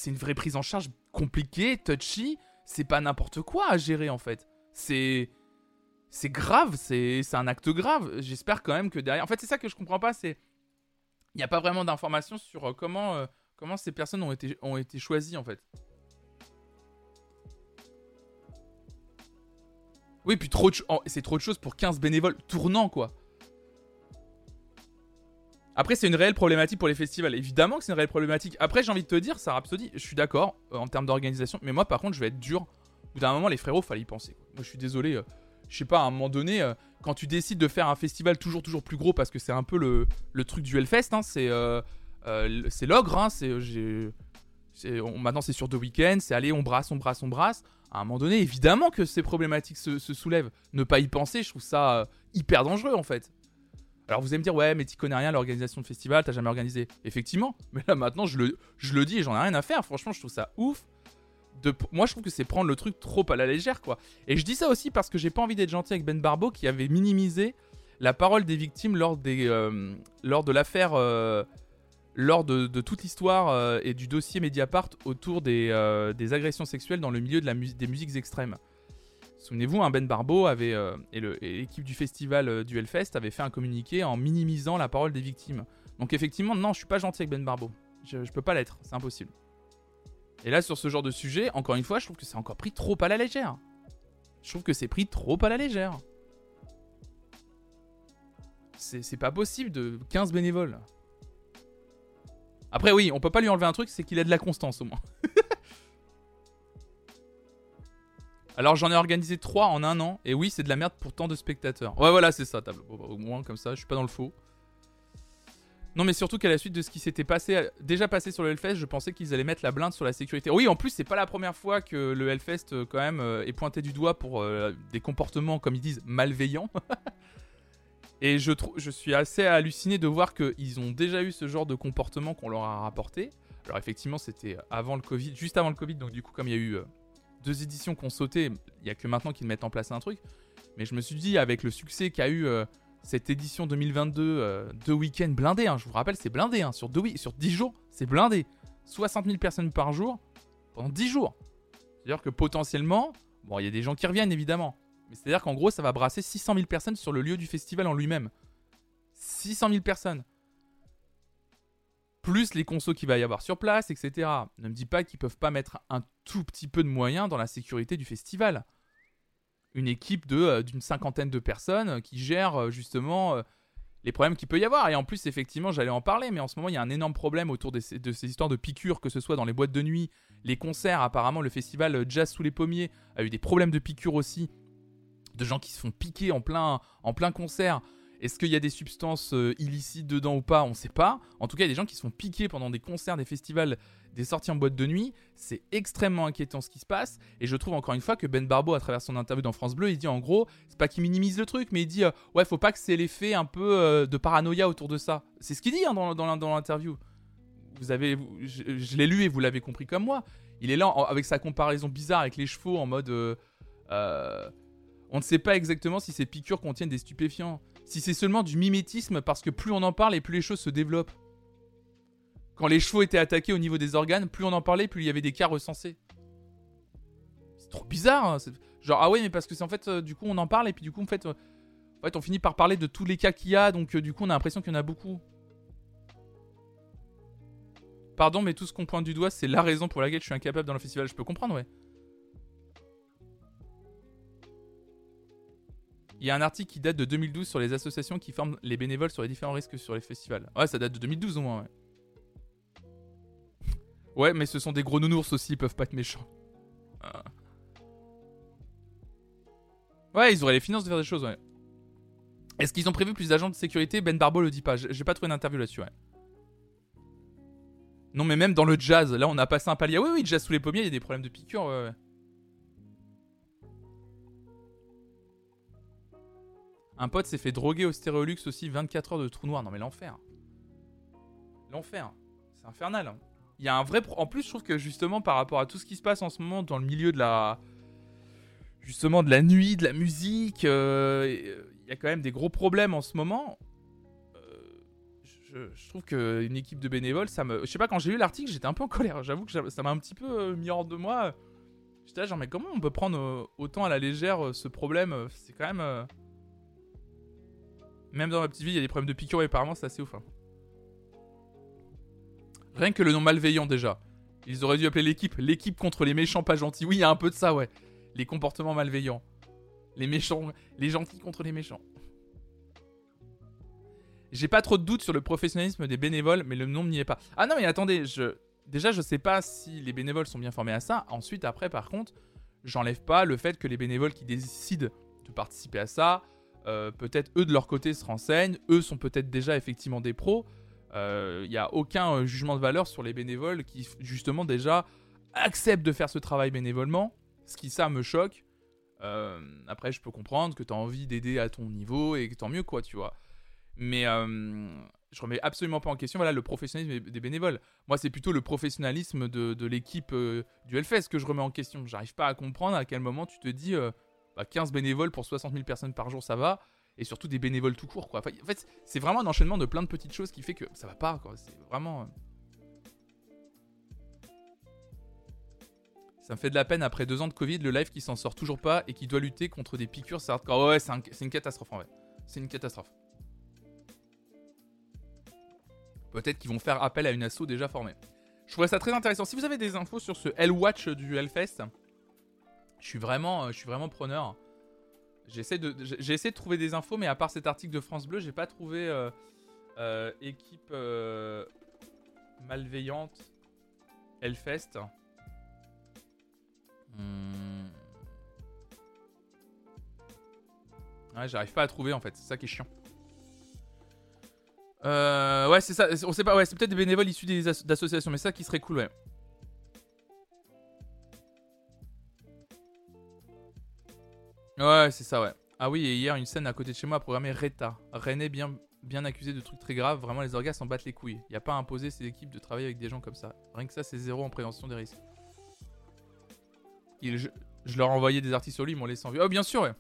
une vraie prise en charge compliquée, touchy. C'est pas n'importe quoi à gérer en fait. C'est c'est grave, c'est un acte grave. J'espère quand même que derrière. En fait, c'est ça que je comprends pas, c'est. Il n'y a pas vraiment d'informations sur euh, comment, euh, comment ces personnes ont été, ont été choisies, en fait. Oui, puis trop c'est trop de choses pour 15 bénévoles tournants, quoi. Après, c'est une réelle problématique pour les festivals. Évidemment que c'est une réelle problématique. Après, j'ai envie de te dire, ça Rhapsody, je suis d'accord euh, en termes d'organisation. Mais moi, par contre, je vais être dur. Au bout d'un moment, les frérots, fallait y penser. Moi, je suis désolé je sais pas, à un moment donné, euh, quand tu décides de faire un festival toujours, toujours plus gros, parce que c'est un peu le, truc du Hellfest, hein, c'est euh, euh, c'est l'ogre, hein, maintenant c'est sur deux week-ends, c'est aller, on brasse, on brasse, on brasse. À un moment donné, évidemment que ces problématiques se, soulèvent. Ne pas y penser, je trouve ça hyper dangereux en fait. Alors vous allez me dire, ouais, mais tu connais rien l'organisation de festival, t'as jamais organisé. Effectivement, mais là maintenant je le, je le dis et j'en ai rien à faire. Franchement, je trouve ça ouf moi je trouve que c'est prendre le truc trop à la légère quoi. Et je dis ça aussi parce que j'ai pas envie d'être gentil avec Ben Barbeau qui avait minimisé la parole des victimes lors des euh, lors de l'affaire euh, lors de, toute l'histoire euh, et du dossier Mediapart autour des, agressions sexuelles dans le milieu des musiques extrêmes. Souvenez-vous, hein, Ben Barbeau avait et l'équipe du festival du Hellfest avait fait un communiqué en minimisant la parole des victimes. Donc effectivement, non, je suis pas gentil avec Ben Barbeau. Je, je peux pas l'être, c'est impossible. Et là, sur ce genre de sujet, encore une fois, je trouve que c'est encore pris trop à la légère. Je trouve que c'est pris trop à la légère. C'est pas possible de 15 bénévoles. Après, oui, on peut pas lui enlever un truc, c'est qu'il a de la constance au moins. Alors j'en ai organisé 3 en un an, et oui, c'est de la merde pour tant de spectateurs. Ouais, voilà, c'est ça. Bah, au moins, comme ça, je suis pas dans le faux. Non, mais surtout qu'à la suite de ce qui s'était passé, déjà passé sur le Hellfest, je pensais qu'ils allaient mettre la blinde sur la sécurité. Oui, en plus, c'est pas la première fois que le Hellfest, euh, quand même, euh, est pointé du doigt pour euh, des comportements, comme ils disent, malveillants. Et je, je suis assez halluciné de voir qu'ils ont déjà eu ce genre de comportement qu'on leur a rapporté. Alors, effectivement, c'était avant le Covid, juste avant le Covid, donc du coup, comme il y a eu deux éditions qu'on sauté, il y a que maintenant qu'ils mettent en place un truc. Mais je me suis dit, avec le succès qu'a eu cette édition 2022, euh, deux week-ends blindés, hein, je vous rappelle, c'est blindé, hein, sur, deux, sur 10 jours, c'est blindé. 60 000 personnes par jour pendant 10 jours. C'est-à-dire que potentiellement, bon, il y a des gens qui reviennent évidemment, mais c'est-à-dire qu'en gros, ça va brasser 600 000 personnes sur le lieu du festival en lui-même. 600 000 personnes. Plus les consos qu'il va y avoir sur place, etc. Ne me dis pas qu'ils peuvent pas mettre un tout petit peu de moyens dans la sécurité du festival une équipe de euh, d'une cinquantaine de personnes qui gère euh, justement euh, les problèmes qu'il peut y avoir. Et en plus, effectivement, j'allais en parler, mais en ce moment, il y a un énorme problème autour de ces, histoires de piqûres, que ce soit dans les boîtes de nuit, les concerts. Apparemment, le festival Jazz sous les pommiers a eu des problèmes de piqûres aussi, de gens qui se font piquer en plein concert. Est-ce qu'il y a des substances euh, illicites dedans ou pas? On ne sait pas. En tout cas, il y a des gens qui se font piquer pendant des concerts, des festivals, des sorties en boîte de nuit. C'est extrêmement inquiétant ce qui se passe. Et je trouve encore une fois que Ben Barbeau, à travers son interview dans France Bleu, il dit en gros, c'est pas qu'il minimise le truc, mais il dit euh, ouais, faut pas que c'est l'effet un peu euh, de paranoïa autour de ça. C'est ce qu'il dit hein, dans, l'interview. Vous avez, je, l'ai lu et vous l'avez compris comme moi. Il est là avec sa comparaison bizarre avec les chevaux en mode. on ne sait pas exactement si ces piqûres contiennent des stupéfiants si c'est seulement du mimétisme parce que plus on en parle et plus les choses se développent. Quand les chevaux étaient attaqués au niveau des organes, plus on en parlait, plus il y avait des cas recensés. C'est trop bizarre. Hein, genre, ah ouais, mais parce que c'est en fait, euh, du coup, on en parle et puis du coup, en fait, euh, en fait on finit par parler de tous les cas qu'il y a, donc euh, du coup, on a l'impression qu'il y en a beaucoup. Pardon, mais tout ce qu'on pointe du doigt, c'est la raison pour laquelle je suis incapable dans le festival. Je peux comprendre, ouais. Il y a un article qui date de 2012 sur les associations qui forment les bénévoles sur les différents risques sur les festivals. Ouais, ça date de 2012 au moins, ouais. Ouais, mais ce sont des gros nounours aussi, ils peuvent pas être méchants. Ah. Ouais, ils auraient les finances de faire des choses, ouais. Est-ce qu'ils ont prévu plus d'agents de sécurité? Ben Barbeau le dit pas. J'ai pas trouvé d'interview là-dessus, ouais. Non, mais même dans le jazz, là on a passé un palier. Oui, oui, jazz sous les pommiers, il y a des problèmes de piqûre, ouais, ouais. Un pote s'est fait droguer au Stéréolux aussi 24 heures de trou noir. Non mais l'enfer. L'enfer. C'est infernal. Hein. Il y a un vrai... En plus, je trouve que justement par rapport à tout ce qui se passe en ce moment dans le milieu de la... Justement de la nuit, de la musique, euh, euh, il y a quand même des gros problèmes en ce moment. Euh, je, trouve qu'une équipe de bénévoles, ça me... Je sais pas, quand j'ai lu l'article, j'étais un peu en colère. J'avoue que ça m'a un petit peu mis hors de moi. J'étais là genre, mais comment on peut prendre autant à la légère ce problème C'est quand même... Même dans ma petite ville, il y a des problèmes de piqûres et apparemment c'est assez ouf. Hein. Rien que le nom malveillant déjà. Ils auraient dû appeler l'équipe l'équipe contre les méchants pas gentils. Oui, il y a un peu de ça, ouais. Les comportements malveillants. Les méchants, les gentils contre les méchants. J'ai pas trop de doutes sur le professionnalisme des bénévoles, mais le nombre n'y est pas. Ah non, mais attendez, je... déjà je sais pas si les bénévoles sont bien formés à ça. Ensuite, après, par contre, j'enlève pas le fait que les bénévoles qui décident de participer à ça, euh, peut-être eux de leur côté se renseignent, eux sont peut-être déjà effectivement des pros. Il euh, n'y a aucun euh, jugement de valeur sur les bénévoles qui justement déjà acceptent de faire ce travail bénévolement, ce qui ça me choque. après je peux comprendre que tu as envie d'aider à ton niveau et tant mieux quoi, tu vois. Mais je remets absolument pas en question voilà, le professionnalisme des bénévoles. Moi, c'est plutôt le professionnalisme de, l'équipe du Hellfest que je remets en question. J'arrive pas à comprendre à quel moment tu te dis 15 bah, bénévoles pour 60 000 personnes par jour, ça va. Et surtout des bénévoles tout court, quoi. en fait, c'est vraiment un enchaînement de plein de petites choses qui fait que ça va pas, quoi. C'est vraiment. Euh, ça me fait de la peine après deux ans de Covid, le live qui s'en sort toujours pas et qui doit lutter contre des piqûres, c'est. Ouais, c'est une catastrophe en vrai. C'est une catastrophe. Peut-être qu'ils vont faire appel à une asso déjà formée. Je trouvais ça très intéressant. Si vous avez des infos sur ce Hellwatch du Hellfest, je suis vraiment, euh, je suis vraiment preneur. J'essaie de, j'ai essayé de trouver des infos, mais à part cet article de France Bleu, j'ai pas trouvé euh, euh, équipe malveillante Hellfest. Hmm. Ouais, j'arrive pas à trouver en fait, c'est ça qui est chiant. ouais, c'est ça, on sait pas, ouais, c'est peut-être des bénévoles issus d'associations, mais ça qui serait cool, ouais. Ouais, c'est ça, ouais. Ah oui, et hier, une scène à côté de chez moi a programmé Reta. René bien, bien accusé de trucs très graves. Vraiment, les orgasmes en battent les couilles. Il n'y a pas à imposer ces équipes de travailler avec des gens comme ça. Rien que ça, c'est zéro en prévention des risques. Je, leur ai envoyé des articles sur lui, ils m'ont laissé en vue. Oh, bien sûr, ouais.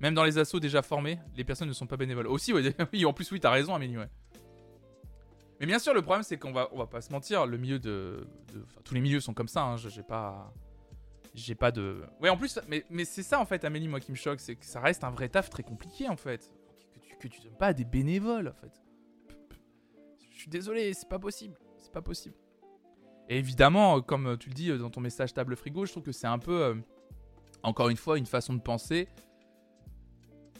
Même dans les assos déjà formés, les personnes ne sont pas bénévoles. Aussi, ouais, oui, en plus, oui, t'as raison, Amélie, ouais. Mais bien sûr, le problème, c'est qu'on va, on va pas se mentir. Le milieu de. tous les milieux sont comme ça. Hein, J'ai pas j'ai pas de. Ouais, en plus, mais, mais c'est ça en fait, Amélie, moi qui me choque, c'est que ça reste un vrai taf très compliqué en fait. Que tu, que donnes pas à des bénévoles en fait. Je suis désolé, c'est pas possible. C'est pas possible. Et évidemment, comme tu le dis dans ton message table frigo, je trouve que c'est un peu, euh, encore une fois, une façon de penser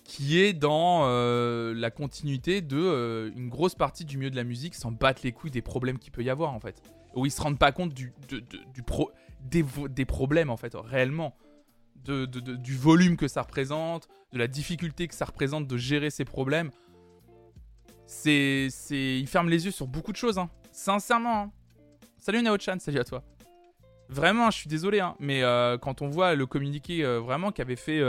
qui est dans euh, la continuité de euh, une grosse partie du milieu de la musique s'en battent les couilles des problèmes qu'il peut y avoir en fait. Où ils se rendent pas compte du, du pro, des, problèmes en fait, réellement. De, du volume que ça représente, de la difficulté que ça représente de gérer ces problèmes. C'est. Ils ferment les yeux sur beaucoup de choses, hein. Sincèrement. Hein. Salut Nao-chan, salut à toi. Vraiment, je suis désolé, hein, mais euh, quand on voit le communiqué vraiment qu'avait fait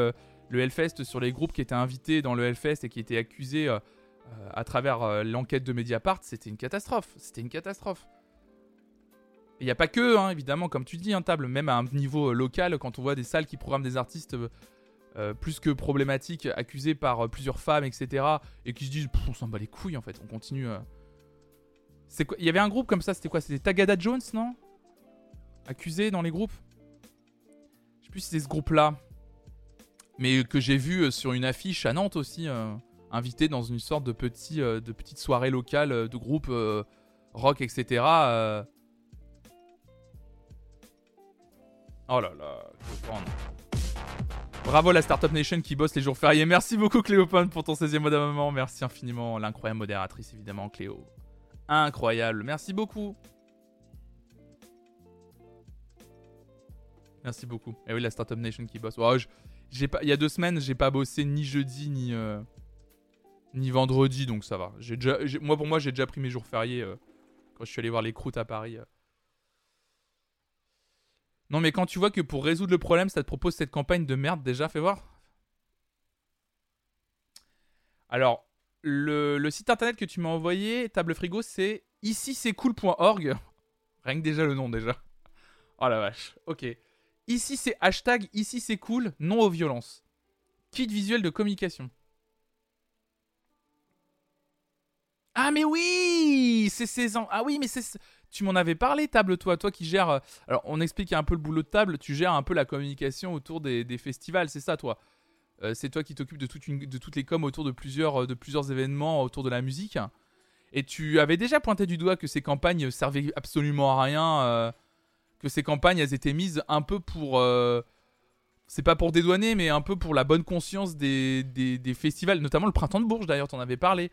le Hellfest sur les groupes qui étaient invités dans le Hellfest et qui étaient accusés euh, euh, à travers euh, l'enquête de Mediapart, c'était une catastrophe. C'était une catastrophe. Il n'y a pas que, hein, évidemment, comme tu dis, un table, même à un niveau local, quand on voit des salles qui programment des artistes plus que problématiques, accusés par plusieurs femmes, etc., et qui se disent, on s'en bat les couilles, en fait, on continue. Il y avait un groupe comme ça, c'était quoi C'était Tagada Jones, non? Accusé dans les groupes? Je sais plus si c'est ce groupe-là mais que j'ai vu euh, sur une affiche à Nantes aussi, euh, invité dans une sorte euh, de petite soirée locale de groupe rock, etc. Oh là là, Bravo la Startup Nation qui bosse les jours fériés. Merci beaucoup Cléopone pour ton 16e mois d'abonnement. Merci infiniment l'incroyable modératrice évidemment Cléo. Incroyable. Merci beaucoup. Merci beaucoup. Et oui la Startup Nation qui bosse. Oh, il y a deux semaines, j'ai pas bossé ni jeudi ni euh, ni vendredi, donc ça va. Moi pour moi, j'ai déjà pris mes jours fériés euh, quand je suis allé voir les croûtes à Paris. Euh. Non, mais quand tu vois que pour résoudre le problème, ça te propose cette campagne de merde déjà, fais voir. Alors, le, site internet que tu m'as envoyé, table frigo, c'est ici c'est cool.org. Rien que déjà le nom déjà. Oh la vache. Ok. Ici c'est hashtag, ici c'est cool, non aux violences. Kit visuel de communication. Ah mais oui C'est 16 ans. Ah oui mais c'est... Tu m'en avais parlé, Table, toi, toi qui gères... Euh, alors on explique un peu le boulot de Table, tu gères un peu la communication autour des, festivals, c'est ça toi? Euh, C'est toi qui t'occupes de, toutes les coms autour de plusieurs, euh, de plusieurs événements autour de la musique. Et tu avais déjà pointé du doigt que ces campagnes servaient absolument à rien que ces campagnes, elles étaient mises un peu pour. C'est pas pour dédouaner, mais un peu pour la bonne conscience des, des, festivals, notamment le Printemps de Bourges d'ailleurs, t'en avais parlé.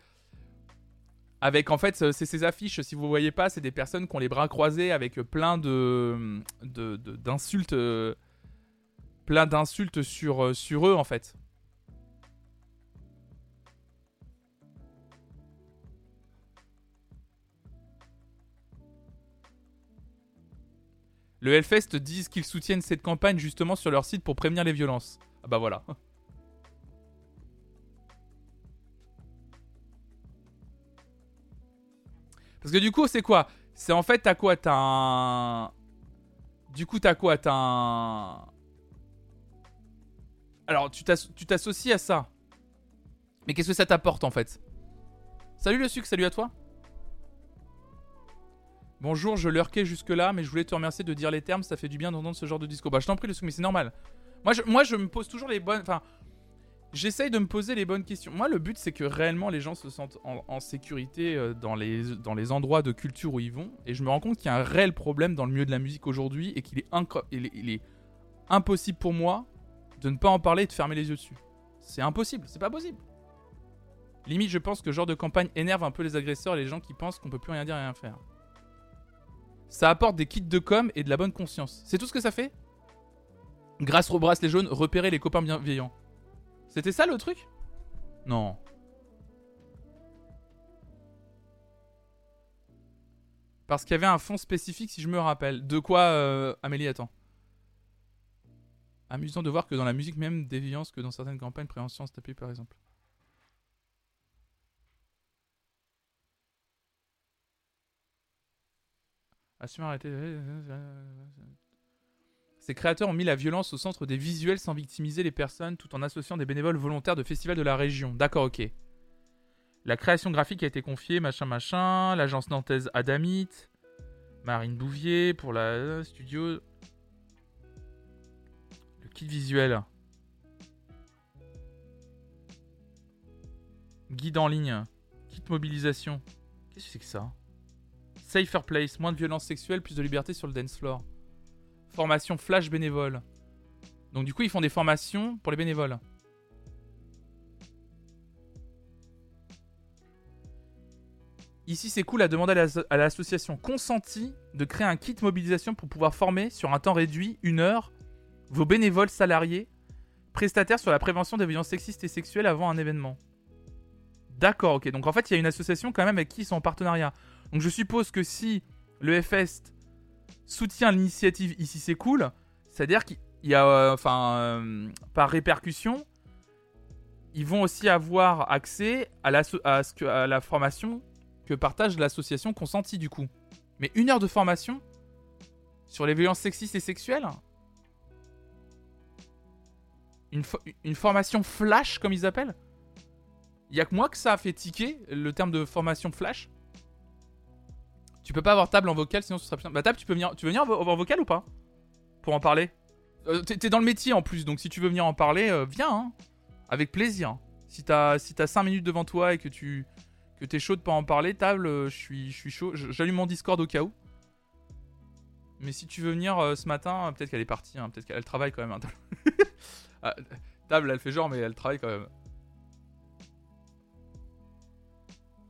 Avec en fait, c'est ces affiches, si vous voyez pas, c'est des personnes qui ont les bras croisés avec plein de d'insultes, de, plein d'insultes sur, sur eux en fait. Le Hellfest disent qu'ils soutiennent cette campagne justement sur leur site pour prévenir les violences. Ah bah voilà. Parce que du coup, c'est quoi? C'est en fait, t'as quoi? T'as. Du coup, t'as quoi? T'as. Alors, tu t'associes à ça. Mais qu'est-ce que ça t'apporte en fait? Salut le sucre, salut à toi. Bonjour, je lurquais jusque-là, mais je voulais te remercier de dire les termes, ça fait du bien d'entendre ce genre de discours. Bah, je t'en prie, le mais c'est normal. Moi moi, je me pose toujours les bonnes. Enfin, j'essaye de me poser les bonnes questions. Moi, le but, c'est que réellement les gens se sentent en, sécurité euh, dans les, dans les endroits de culture où ils vont. Et je me rends compte qu'il y a un réel problème dans le milieu de la musique aujourd'hui et qu'il est, il est, impossible pour moi de ne pas en parler et de fermer les yeux dessus. C'est impossible, c'est pas possible. Limite, je pense que ce genre de campagne énerve un peu les agresseurs et les gens qui pensent qu'on peut plus rien dire et rien faire. Ça apporte des kits de com et de la bonne conscience. C'est tout ce que ça fait? Grâce aux bracelets jaunes, repérer les copains bienveillants. C'était ça le truc? Non. Parce qu'il y avait un fond spécifique, si je me rappelle. De quoi, euh, Amélie, attends. Amusant de voir que dans la musique même, déviance que dans certaines campagnes, prévention, tapis par exemple. Ces créateurs ont mis la violence au centre des visuels sans victimiser les personnes tout en associant des bénévoles volontaires de festivals de la région. D'accord, ok. La création graphique a été confiée, machin, machin. L'agence nantaise Adamit. Marine Bouvier pour la euh, studio. Le kit visuel. Guide en ligne. Kit mobilisation. Qu'est-ce que c'est que ça? Safer place, moins de violence sexuelle, plus de liberté sur le dance floor formation flash bénévole. Donc du coup, ils font des formations pour les bénévoles. Ici, c'est cool à demander à l'association consentie de créer un kit mobilisation pour pouvoir former sur un temps réduit, une heure, vos bénévoles salariés, prestataires sur la prévention des violences sexistes et sexuelles avant un événement. D'accord, ok. Donc en fait, il y a une association quand même avec qui ils sont en partenariat. Donc je suppose que si le FS soutient l'initiative Ici c'est cool, c'est-à-dire qu'il y a, euh, enfin, euh, par répercussion, ils vont aussi avoir accès à la, à ce que- à la formation que partage l'association consentie du coup. Mais une heure de formation sur les violences sexistes et sexuelles? Une, fo- une formation flash comme ils appellent? Il y a que moi que ça a fait tiquer le terme de formation flash Tu peux pas avoir table en vocal sinon ce sera plus... Bah table tu peux venir, tu veux venir en, en vocal ou pas? Pour en parler? Euh, T'es dans le métier en plus donc si tu veux venir en parler, euh, viens hein. Avec plaisir. Si t'as si 5 minutes devant toi et que tu que t'es chaud de pas en parler, table, euh, je suis chaud. J'allume mon Discord au cas où. Mais si tu veux venir ce matin, peut-être qu'elle est partie, hein, peut-être qu'elle elle travaille quand même. hein, table. Ah, table, elle fait genre, mais elle travaille quand même.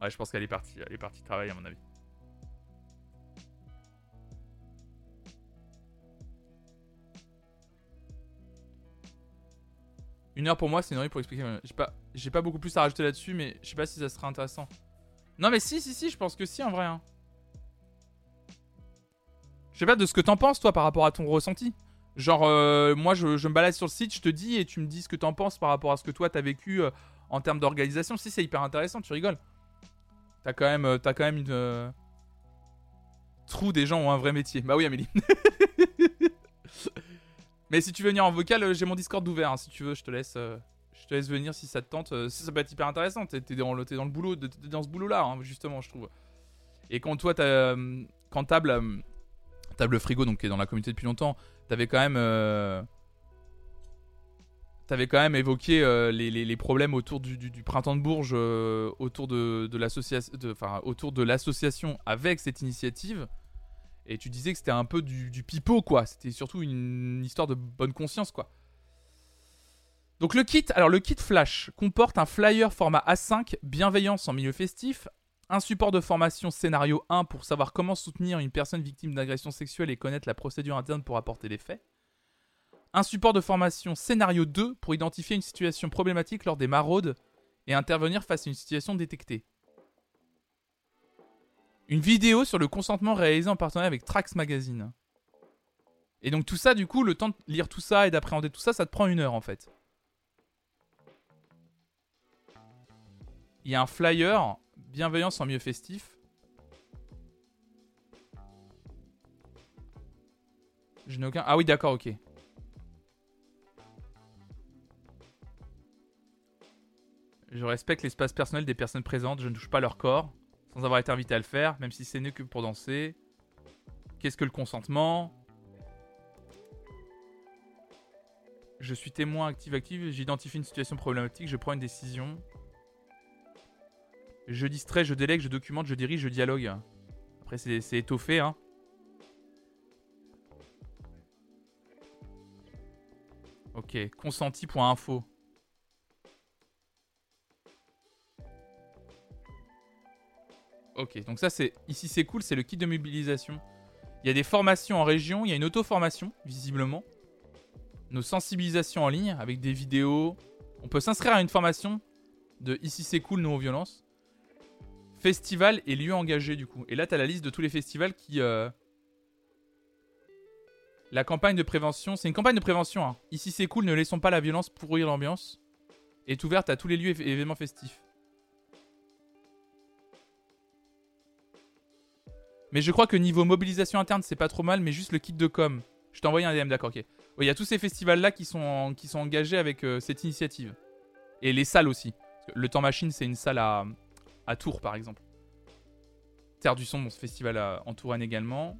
Ouais, je pense qu'elle est partie. Elle est partie travailler à mon avis. Une heure pour moi, c'est une heure pour expliquer. J'ai pas, beaucoup plus à rajouter là-dessus, mais je sais pas si ça sera intéressant. Non, mais si, si, si, je pense que si en vrai. hein. Je sais pas de ce que t'en penses toi par rapport à ton ressenti. Genre, euh, moi je, me balade sur le site, je te dis et tu me dis ce que t'en penses par rapport à ce que toi t'as vécu euh, en termes d'organisation. Si, c'est hyper intéressant, tu rigoles. T'as quand même, euh, t'as quand même une. Trou des gens ont un vrai métier. Bah oui, Amélie. Mais si tu veux venir en vocal, euh, j'ai mon Discord ouvert. hein. Si tu veux, je te laisse, euh, je te laisse venir si ça te tente. Euh, ça, ça peut être hyper intéressant. T'es dans le, boulot, dans ce boulot-là, hein, justement, je trouve. Et quand toi, euh, quand table, table frigo, donc qui est dans la communauté depuis longtemps, t'avais quand même, quand même évoqué les, problèmes autour du, printemps de Bourges, autour de, l'association, enfin autour de l'association avec cette initiative. Et tu disais que c'était un peu du, pipeau, quoi. C'était surtout une histoire de bonne conscience, quoi. Donc le kit, alors le kit Flash comporte un flyer format A5, bienveillance en milieu festif, un support de formation scénario 1 pour savoir comment soutenir une personne victime d'agression sexuelle et connaître la procédure interne pour apporter les faits, un support de formation scénario 2 pour identifier une situation problématique lors des maraudes et intervenir face à une situation détectée. Une vidéo sur le consentement réalisée en partenariat avec Trax Magazine. Et donc tout ça, du coup, le temps de lire tout ça et d'appréhender tout ça, ça te prend une heure en fait. Il y a un flyer, bienveillance en milieu festif. Je n'ai aucun... Ah oui, d'accord, ok. Je respecte l'espace personnel des personnes présentes, je ne touche pas leur corps, sans avoir été invité à le faire, même si c'est né que pour danser. Qu'est-ce que le consentement? Je suis témoin actif-actif, j'identifie une situation problématique, je prends une décision. Je distrais, je délègue, je documente, je dirige, je dialogue. Après, c'est c'est étoffé, hein. Ok, consenti.info. Ok, donc ça c'est ici c'est cool, c'est le kit de mobilisation. Il y a des formations en région, il y a une auto-formation visiblement. Nos sensibilisations en ligne avec des vidéos. On peut s'inscrire à une formation de ici c'est cool non aux violences. Festival et lieux engagés du coup. Et là t'as la liste de tous les festivals qui euh, La campagne de prévention, c'est une campagne de prévention. hein. Ici c'est cool, ne laissons pas la violence pourrir l'ambiance. Est ouverte à tous les lieux et événements festifs. Mais je crois que niveau mobilisation interne, c'est pas trop mal, mais juste le kit de com. Je t'ai envoyé un DM, d'accord, ok. Il y a tous ces festivals-là qui sont, qui sont engagés avec euh, cette initiative. Et les salles aussi. Le Temps Machine, c'est une salle à, à Tours, par exemple. Terre du Son, bon, ce festival à- en Touraine également.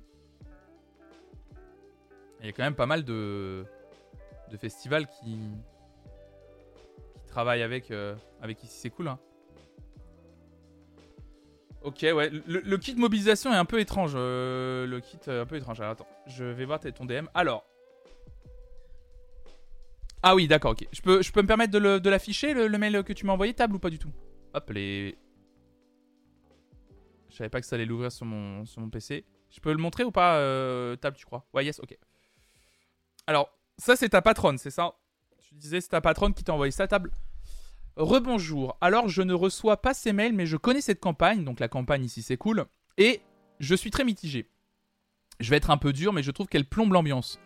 Il y a quand même pas mal de, de festivals qui, qui travaillent avec, euh, avec ici, c'est cool, hein. Ok, ouais. Le, kit mobilisation est un peu étrange. euh, le kit est un peu étrange. Alors, attends, je vais voir ton DM. Alors. Ah oui, d'accord, ok. Je peux, me permettre de l'afficher, le, mail que tu m'as envoyé, table ou pas du tout? Hop, les. Je savais pas que ça allait l'ouvrir sur mon, PC. Je peux le montrer ou pas, euh, table, tu crois? Ouais, yes, ok. Alors, ça, c'est ta patronne, c'est ça? Tu disais, c'est ta patronne qui t'a envoyé ça, table? Rebonjour. Alors, je ne reçois pas ces mails, mais je connais cette campagne. Donc, la campagne ici, c'est cool. Et je suis très mitigé. Je vais être un peu dur, mais je trouve qu'elle plombe l'ambiance.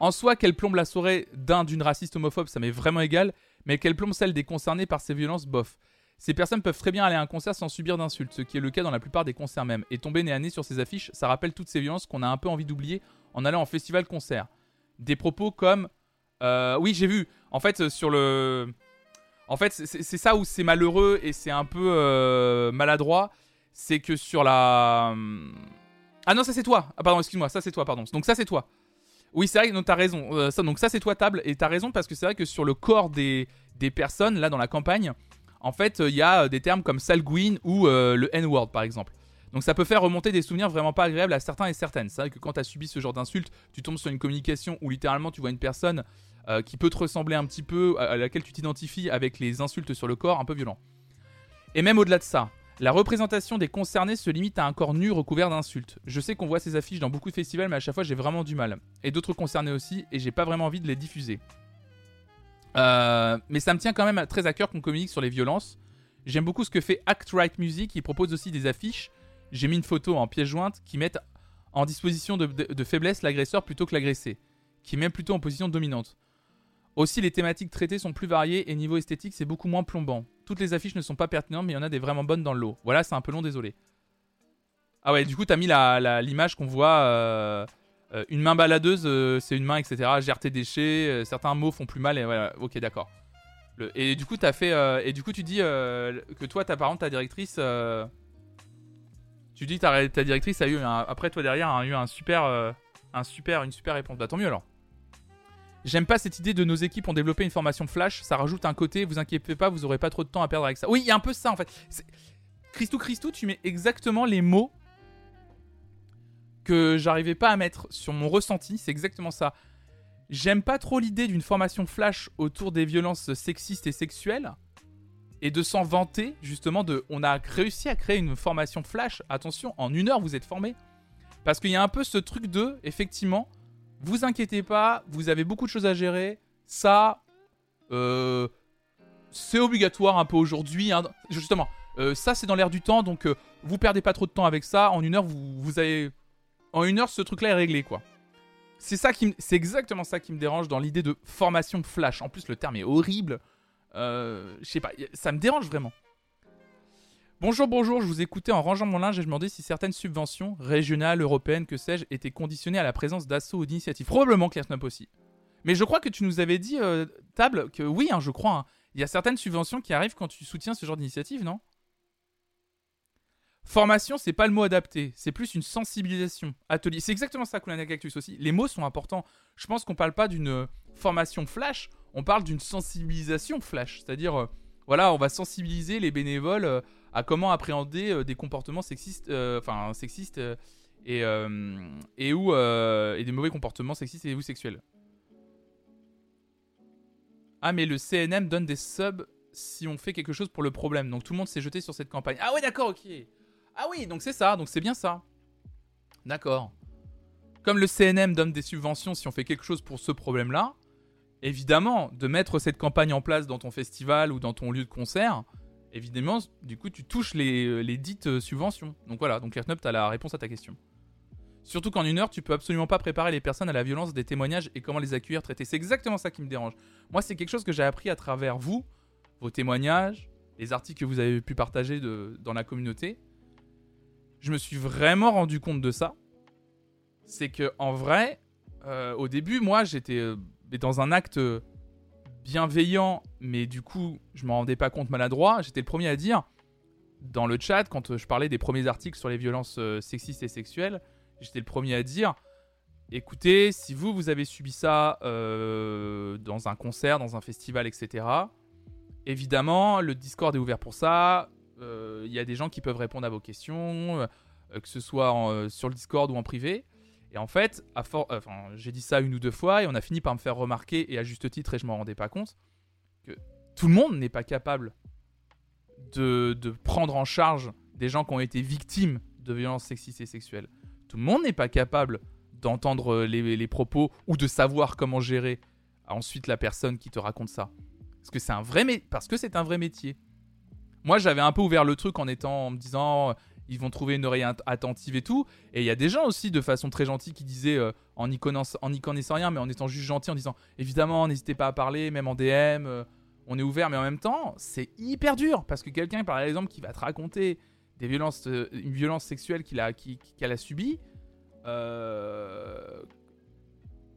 En soi, qu'elle plombe la soirée d'un d'une raciste homophobe, ça m'est vraiment égal, mais qu'elle plombe celle des concernés par ces violences, bof. Ces personnes peuvent très bien aller à un concert sans subir d'insultes, ce qui est le cas dans la plupart des concerts même. Et tomber nez à nez sur ces affiches, ça rappelle toutes ces violences qu'on a un peu envie d'oublier en allant en festival-concert. Des propos comme... Euh, oui, j'ai vu. En fait, sur le... En fait, c'est ça où c'est malheureux et c'est un peu euh, maladroit. C'est que sur la... Ah non, ça c'est toi. Ah pardon, excuse-moi, ça c'est toi, pardon. Donc ça c'est toi. Oui, c'est vrai, que t'as raison. Euh, ça, donc ça c'est toi table et t'as raison parce que c'est vrai que sur le corps des, personnes là dans la campagne, en fait, il y a euh, des termes comme salguine ou euh, le N-word par exemple. Donc ça peut faire remonter des souvenirs vraiment pas agréables à certains et certaines. C'est vrai que quand tu as subi ce genre d'insulte, tu tombes sur une communication où littéralement tu vois une personne euh, qui peut te ressembler un petit peu, à laquelle tu t'identifies avec les insultes sur le corps, un peu violent. Et même au-delà de ça, la représentation des concernés se limite à un corps nu recouvert d'insultes. Je sais qu'on voit ces affiches dans beaucoup de festivals, mais à chaque fois j'ai vraiment du mal. Et d'autres concernés aussi, et j'ai pas vraiment envie de les diffuser. Euh, mais ça me tient quand même très à cœur qu'on communique sur les violences. J'aime beaucoup ce que fait Act Right Music, qui propose aussi des affiches. J'ai mis une photo en pièce jointe qui mettent en disposition de, faiblesse l'agresseur plutôt que l'agressé, qui met plutôt en position dominante. Aussi, les thématiques traitées sont plus variées et niveau esthétique, c'est beaucoup moins plombant. Toutes les affiches ne sont pas pertinentes, mais il y en a des vraiment bonnes dans le lot. Voilà, c'est un peu long, désolé. Ah ouais, du coup, t'as mis l'image qu'on voit. Euh, euh, une main baladeuse, euh, c'est une main, etc. Gère tes déchets. Certains mots font plus mal. Et voilà, ok, d'accord. Et du coup, as fait. et du coup, tu dis que toi, ta parente, ta directrice. tu dis ta, ta directrice a eu après toi derrière a eu un super, un super, une super réponse. Bah tant mieux alors. J'aime pas cette idée de nos équipes ont développé une formation flash. Ça rajoute un côté. Vous inquiétez pas, vous aurez pas trop de temps à perdre avec ça. Oui, il y a un peu ça en fait. Christou, Christou, tu mets exactement les mots que j'arrivais pas à mettre sur mon ressenti, c'est exactement ça. J'aime pas trop l'idée d'une formation flash autour des violences sexistes et sexuelles et de s'en vanter justement de on a réussi à créer une formation flash. Attention, en une heure vous êtes formé. Parce qu'il y a un peu ce truc de effectivement, vous inquiétez pas, vous avez beaucoup de choses à gérer. Ça, euh, c'est obligatoire un peu aujourd'hui. Hein. Justement, euh, ça c'est dans l'air du temps, donc euh, vous perdez pas trop de temps avec ça. En une heure, vous, avez en une heure, ce truc-là est réglé, quoi. C'est ça qui, c'est exactement ça qui me dérange dans l'idée de formation flash. En plus, le terme est horrible. Je sais pas, ça me dérange vraiment. Bonjour, bonjour, je vous écoutais en rangeant mon linge et je demandais si certaines subventions, régionales, européennes, que sais-je, étaient conditionnées à la présence d'assauts ou d'initiatives. Probablement Snap aussi. Mais je crois que tu nous avais dit, euh, Table, que oui, hein, je crois, hein. il y a certaines subventions qui arrivent quand tu soutiens ce genre d'initiative, non? Formation, c'est pas le mot adapté, c'est plus une sensibilisation. Atelier, c'est exactement ça qu'on a Cactus aussi. Les mots sont importants. Je pense qu'on parle pas d'une formation flash, on parle d'une sensibilisation flash. C'est-à-dire, euh, voilà, on va sensibiliser les bénévoles euh, à comment appréhender euh, des comportements sexistes, sexistes et, et, et des mauvais comportements sexistes et ou sexuels. Ah, mais le CNM donne des subs si on fait quelque chose pour le problème. Donc tout le monde s'est jeté sur cette campagne. Ah ouais, d'accord, ok. Ah oui, donc c'est ça, donc c'est bien ça. D'accord. Comme le CNM donne des subventions si on fait quelque chose pour ce problème-là, évidemment, de mettre cette campagne en place dans ton festival ou dans ton lieu de concert, évidemment, du coup, tu touches les, dites euh, subventions. Donc voilà, donc tu as la réponse à ta question. Surtout qu'en une heure, tu peux absolument pas préparer les personnes à la violence des témoignages et comment les accueillir, traiter. C'est exactement ça qui me dérange. Moi, c'est quelque chose que j'ai appris à travers vous, vos témoignages, les articles que vous avez pu partager dans la communauté je me suis vraiment rendu compte de ça. C'est que en vrai, euh, au début, moi, j'étais euh, dans un acte bienveillant, mais du coup, je m'en rendais pas compte maladroit. J'étais le premier à dire dans le chat quand je parlais des premiers articles sur les violences euh, sexistes et sexuelles. J'étais le premier à dire écoutez, si vous, vous avez subi ça dans un concert, dans un festival, etc., évidemment, le Discord est ouvert pour ça. Euh, il y a des gens qui peuvent répondre à vos questions, euh, que ce soit euh, sur le Discord ou en privé. Et en fait, à enfin, j'ai dit ça une ou deux fois et on a fini par me faire remarquer, et à juste titre, et je m'en rendais pas compte, que tout le monde n'est pas capable de, de, prendre en charge des gens qui ont été victimes de violences sexistes et sexuelles. Tout le monde n'est pas capable d'entendre les, propos ou de savoir comment gérer ensuite la personne qui te raconte ça. Parce que c'est un vrai, parce que c'est un vrai métier. Moi, j'avais un peu ouvert le truc en étant en me disant ils vont trouver une oreille attentive et tout. Et il y a des gens aussi de façon très gentille qui disaient euh, en, y connaissant, en y connaissant rien, mais en étant juste gentil, en disant évidemment, n'hésitez pas à parler, même en DM, euh, on est ouvert. Mais en même temps, c'est hyper dur parce que quelqu'un, par exemple, qui va te raconter euh, une violence sexuelle qu'il a, qu'elle a subie,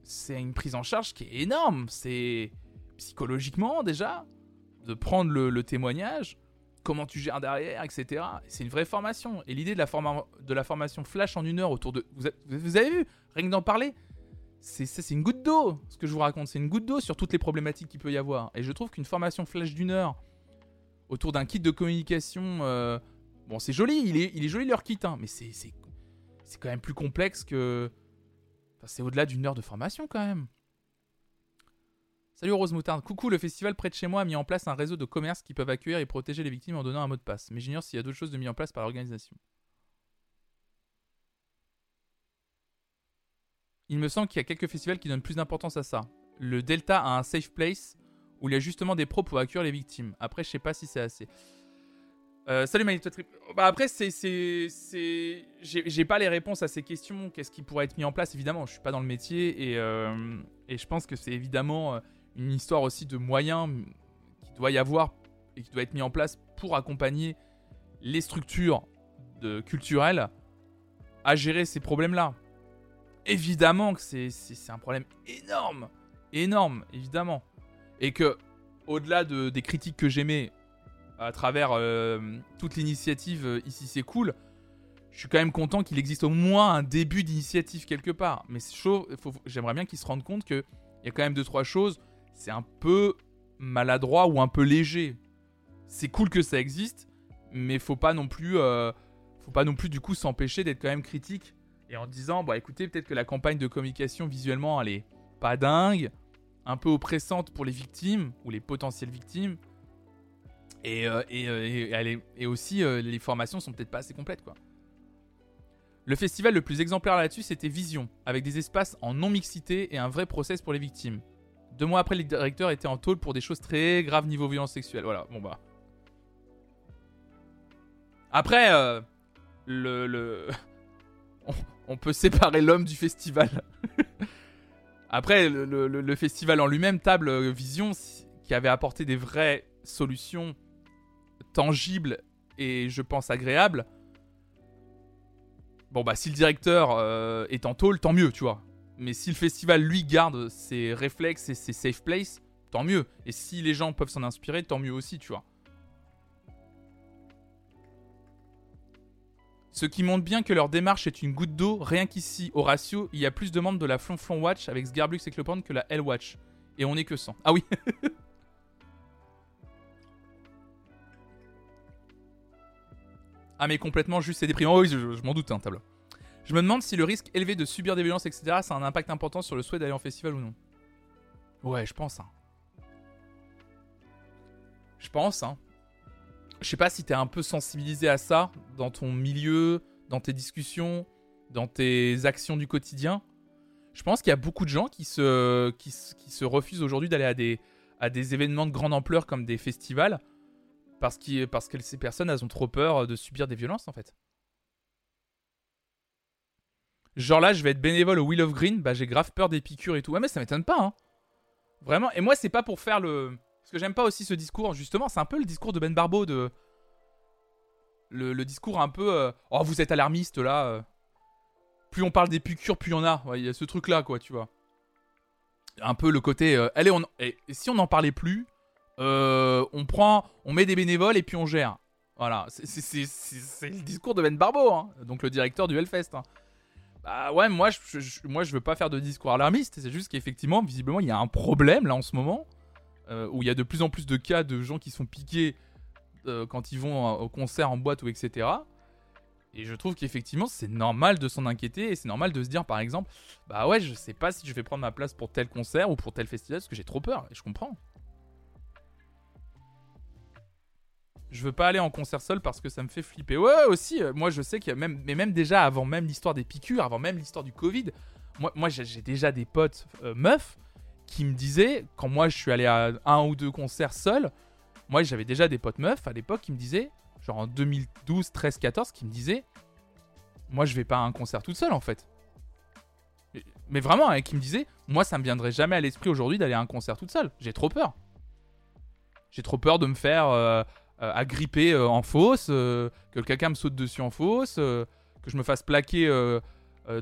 c'est une prise en charge qui est énorme. C'est psychologiquement déjà de prendre le témoignage comment tu gères derrière, etc. C'est une vraie formation. Et l'idée de, la formation flash en une heure autour de... Vous, avez vu Rien que d'en parler, c'est une goutte d'eau, ce que je vous raconte. C'est une goutte d'eau sur toutes les problématiques qu'il peut y avoir. Et je trouve qu'une formation flash d'une heure autour d'un kit de communication... Euh, bon, c'est joli, il est, il est joli leur kit, hein, mais c'est quand même plus complexe que... Enfin, c'est au-delà d'une heure de formation quand même. Salut Rose Moutarde. Coucou, le festival près de chez moi a mis en place un réseau de commerces qui peuvent accueillir et protéger les victimes en donnant un mot de passe. Mais j'ignore s'il y a d'autres choses de mis en place par l'organisation. Il me semble qu'il y a quelques festivals qui donnent plus d'importance à ça. Le Delta a un safe place où il y a justement des pros pour accueillir les victimes. Après, je sais pas si c'est assez. Euh, salut Manito Trip. Bah après, c'est. J'ai, pas les réponses à ces questions. Qu'est-ce qui pourrait être mis en place? Évidemment, je suis pas dans le métier et, euh, je pense que c'est évidemment euh, une histoire aussi de moyens qui doit y avoir et qui doit être mis en place pour accompagner les structures culturelles à gérer ces problèmes-là. Évidemment que c'est, un problème énorme, énorme, évidemment. Et que, au-delà de, des critiques que j'aimais à travers euh, toute l'initiative euh, Ici c'est cool, je suis quand même content qu'il existe au moins un début d'initiative quelque part. Mais chaud, j'aimerais bien qu'ils se rendent compte qu'il y a quand même deux, trois choses c'est un peu maladroit ou un peu léger. C'est cool que ça existe, mais faut pas non plus, euh, faut pas non plus du coup s'empêcher d'être quand même critique et en disant, bah écoutez, peut-être que la campagne de communication visuellement elle est pas dingue, un peu oppressante pour les victimes ou les potentielles victimes, et, euh, euh, aussi les formations sont peut-être pas assez complètes quoi. Le festival le plus exemplaire là-dessus, c'était Vision, avec des espaces en non-mixité et un vrai process pour les victimes. Deux mois après, le directeur était en tôle pour des choses très graves niveau violence sexuelle. Voilà, bon bah. Après, euh, le, le... On, peut séparer l'homme du festival. Après, le, festival en lui-même, Table Vision, qui avait apporté des vraies solutions tangibles et je pense agréables. Bon bah si le directeur euh, est en tôle, tant mieux, tu vois. Mais si le festival, lui, garde ses réflexes et ses safe places, tant mieux. Et si les gens peuvent s'en inspirer, tant mieux aussi, tu vois. Ce qui montre bien que leur démarche est une goutte d'eau, rien qu'ici, au ratio, il y a plus de membres de la Flonflon Watch avec Sgarblux et Clopin que la L Watch. Et on est que 100. Ah oui Ah mais complètement juste, c'est déprimant. oui, je, m'en doute, hein, tableau. Je me demande si le risque élevé de subir des violences, etc., ça a un impact important sur le souhait d'aller en festival ou non. Ouais, je pense. Hein. Je pense. Hein. Je sais pas si t'es un peu sensibilisé à ça dans ton milieu, dans tes discussions, dans tes actions du quotidien. Je pense qu'il y a beaucoup de gens qui se, refusent aujourd'hui d'aller à des, à des événements de grande ampleur comme des festivals parce, parce que ces personnes elles ont trop peur de subir des violences en fait. Genre là, je vais être bénévole au Wheel of Green, bah j'ai grave peur des piqûres et tout. Ouais, mais ça m'étonne pas, hein. Vraiment. Et moi, c'est pas pour faire le. Parce que j'aime pas aussi ce discours, justement, c'est un peu le discours de Ben Barbeau de. Le, discours un peu. Euh, oh, vous êtes alarmiste là. Euh. Plus on parle des piqûres, plus il y en a. Il y a ce truc là, quoi, tu vois. Un peu le côté. Euh, allez, on... et, si on n'en parlait plus, on prend. On met des bénévoles et puis on gère. Voilà. C'est le discours de Ben Barbeau, hein. donc le directeur du Hellfest. Hein. Bah ouais, moi je, veux pas faire de discours alarmiste, c'est juste qu'effectivement, visiblement, il y a un problème là en ce moment, euh, où il y a de plus en plus de cas de gens qui sont piqués euh, quand ils vont au concert en boîte ou etc. Et je trouve qu'effectivement, c'est normal de s'en inquiéter et c'est normal de se dire par exemple, bah ouais, je sais pas si je vais prendre ma place pour tel concert ou pour tel festival parce que j'ai trop peur et je comprends. Je veux pas aller en concert seul parce que ça me fait flipper. Ouais, aussi, euh, moi je sais qu'il y a même, mais même déjà avant même l'histoire des piqûres, avant même l'histoire du Covid, moi, j'ai déjà des potes euh, meufs qui me disaient, quand moi je suis allé à un ou deux concerts seul, moi j'avais déjà des potes meufs à l'époque qui me disaient, genre en 2012, 13, 14, qui me disaient, moi je vais pas à un concert toute seule en fait. Mais vraiment, hein, qui me disaient, moi ça me viendrait jamais à l'esprit aujourd'hui d'aller à un concert toute seule. J'ai trop peur. J'ai trop peur de me faire euh, euh, agripper euh, en fosse, que quelqu'un me saute dessus en fosse, que je me fasse plaquer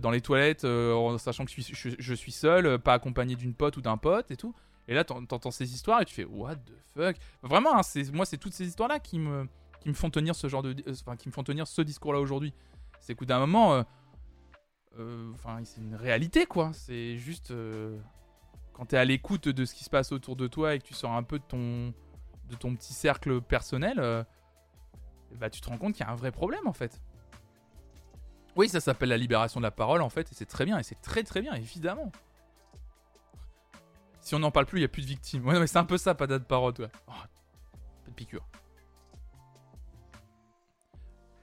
dans les toilettes en sachant que je suis, seul, pas accompagné d'une pote ou d'un pote et tout. Et là, t'entends ces histoires et tu fais What the fuck? Vraiment, hein, moi, c'est toutes ces histoires-là qui me, font tenir ce genre de, qui me font tenir ce discours-là aujourd'hui. C'est qu'au d'un moment, c'est une réalité, quoi. C'est juste quand t'es à l'écoute de ce qui se passe autour de toi et que tu sors un peu de ton, de ton petit cercle personnel, euh, bah, tu te rends compte qu'il y a un vrai problème en fait. Oui, ça s'appelle la libération de la parole en fait, et c'est très bien, et c'est très très bien, évidemment. Si on n'en parle plus, il n'y a plus de victimes. Ouais, mais c'est un peu ça, pas de parole, toi. Oh, pas de piqûre.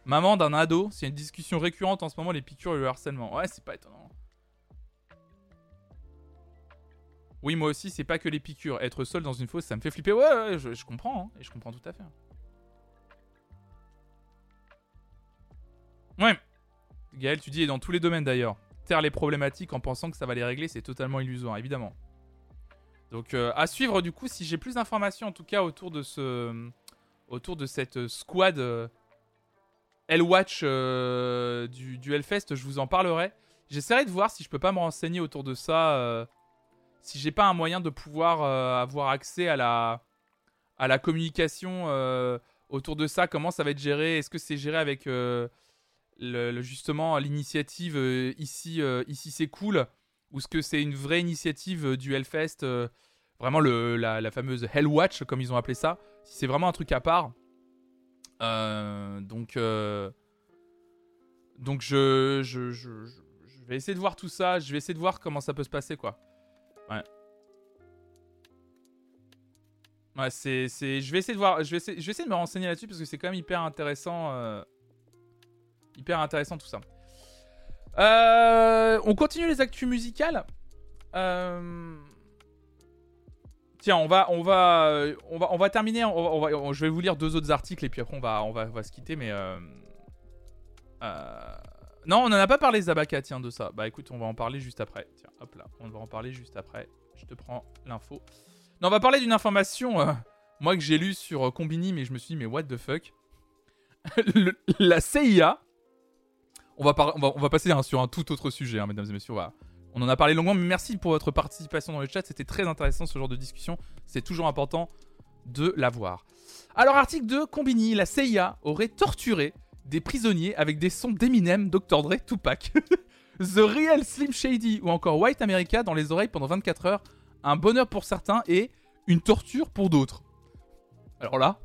Maman d'un ado, c'est une discussion récurrente en ce moment, les piqûres et le harcèlement. Ouais, c'est pas étonnant. Oui, moi aussi, c'est pas que les piqûres. Être seul dans une fosse, ça me fait flipper. Ouais, je, comprends. Hein, et je comprends tout à fait. Ouais. Gaël, tu dis, et dans tous les domaines d'ailleurs. Taire les problématiques en pensant que ça va les régler, c'est totalement illusoire, évidemment. Donc, euh, à suivre du coup, si j'ai plus d'informations en tout cas autour de ce. Autour de cette squad euh, L-Watch euh, du, du Hellfest, je vous en parlerai. J'essaierai de voir si je peux pas me renseigner autour de ça si j'ai pas un moyen de pouvoir euh, avoir accès à la, à la communication euh, autour de ça, comment ça va être géré? Est-ce que c'est géré avec euh, le, justement l'initiative ici, ici c'est cool? Ou est-ce que c'est une vraie initiative du Hellfest Vraiment le, la, fameuse Hell Watch, comme ils ont appelé ça? Si c'est vraiment un truc à part. donc, donc je, je, je, je vais essayer de voir tout ça. Je vais essayer de voir comment ça peut se passer, quoi. Ouais. Ouais, c'est, Je vais essayer de voir. Je vais je vais essayer de me renseigner là-dessus parce que c'est quand même hyper intéressant. Euh, hyper intéressant tout ça. Euh, on continue les actus musicales. Euh, tiens, on va, on va, on va, on va terminer. Je vais vous lire deux autres articles et puis après on va, on va, on va se quitter. Mais non, on en a pas parlé Zabaka, tiens, de ça. Bah écoute, on va en parler juste après. Tiens, hop là, on va en parler juste après. Je te prends l'info. Non, on va parler d'une information, euh, moi que j'ai lu sur euh, Combini, mais je me suis dit, mais what the fuck? La CIA, on va, on va, passer hein, sur un tout autre sujet, hein, mesdames et messieurs. On en a parlé longuement, mais merci pour votre participation dans le chat. C'était très intéressant ce genre de discussion. C'est toujours important de l'avoir. Alors, article 2, Combini, la CIA aurait torturé des prisonniers avec des sons d'Eminem, Dr. Dre, Tupac. The Real Slim Shady ou encore White America dans les oreilles pendant 24 heures. Un bonheur pour certains et une torture pour d'autres. Alors là,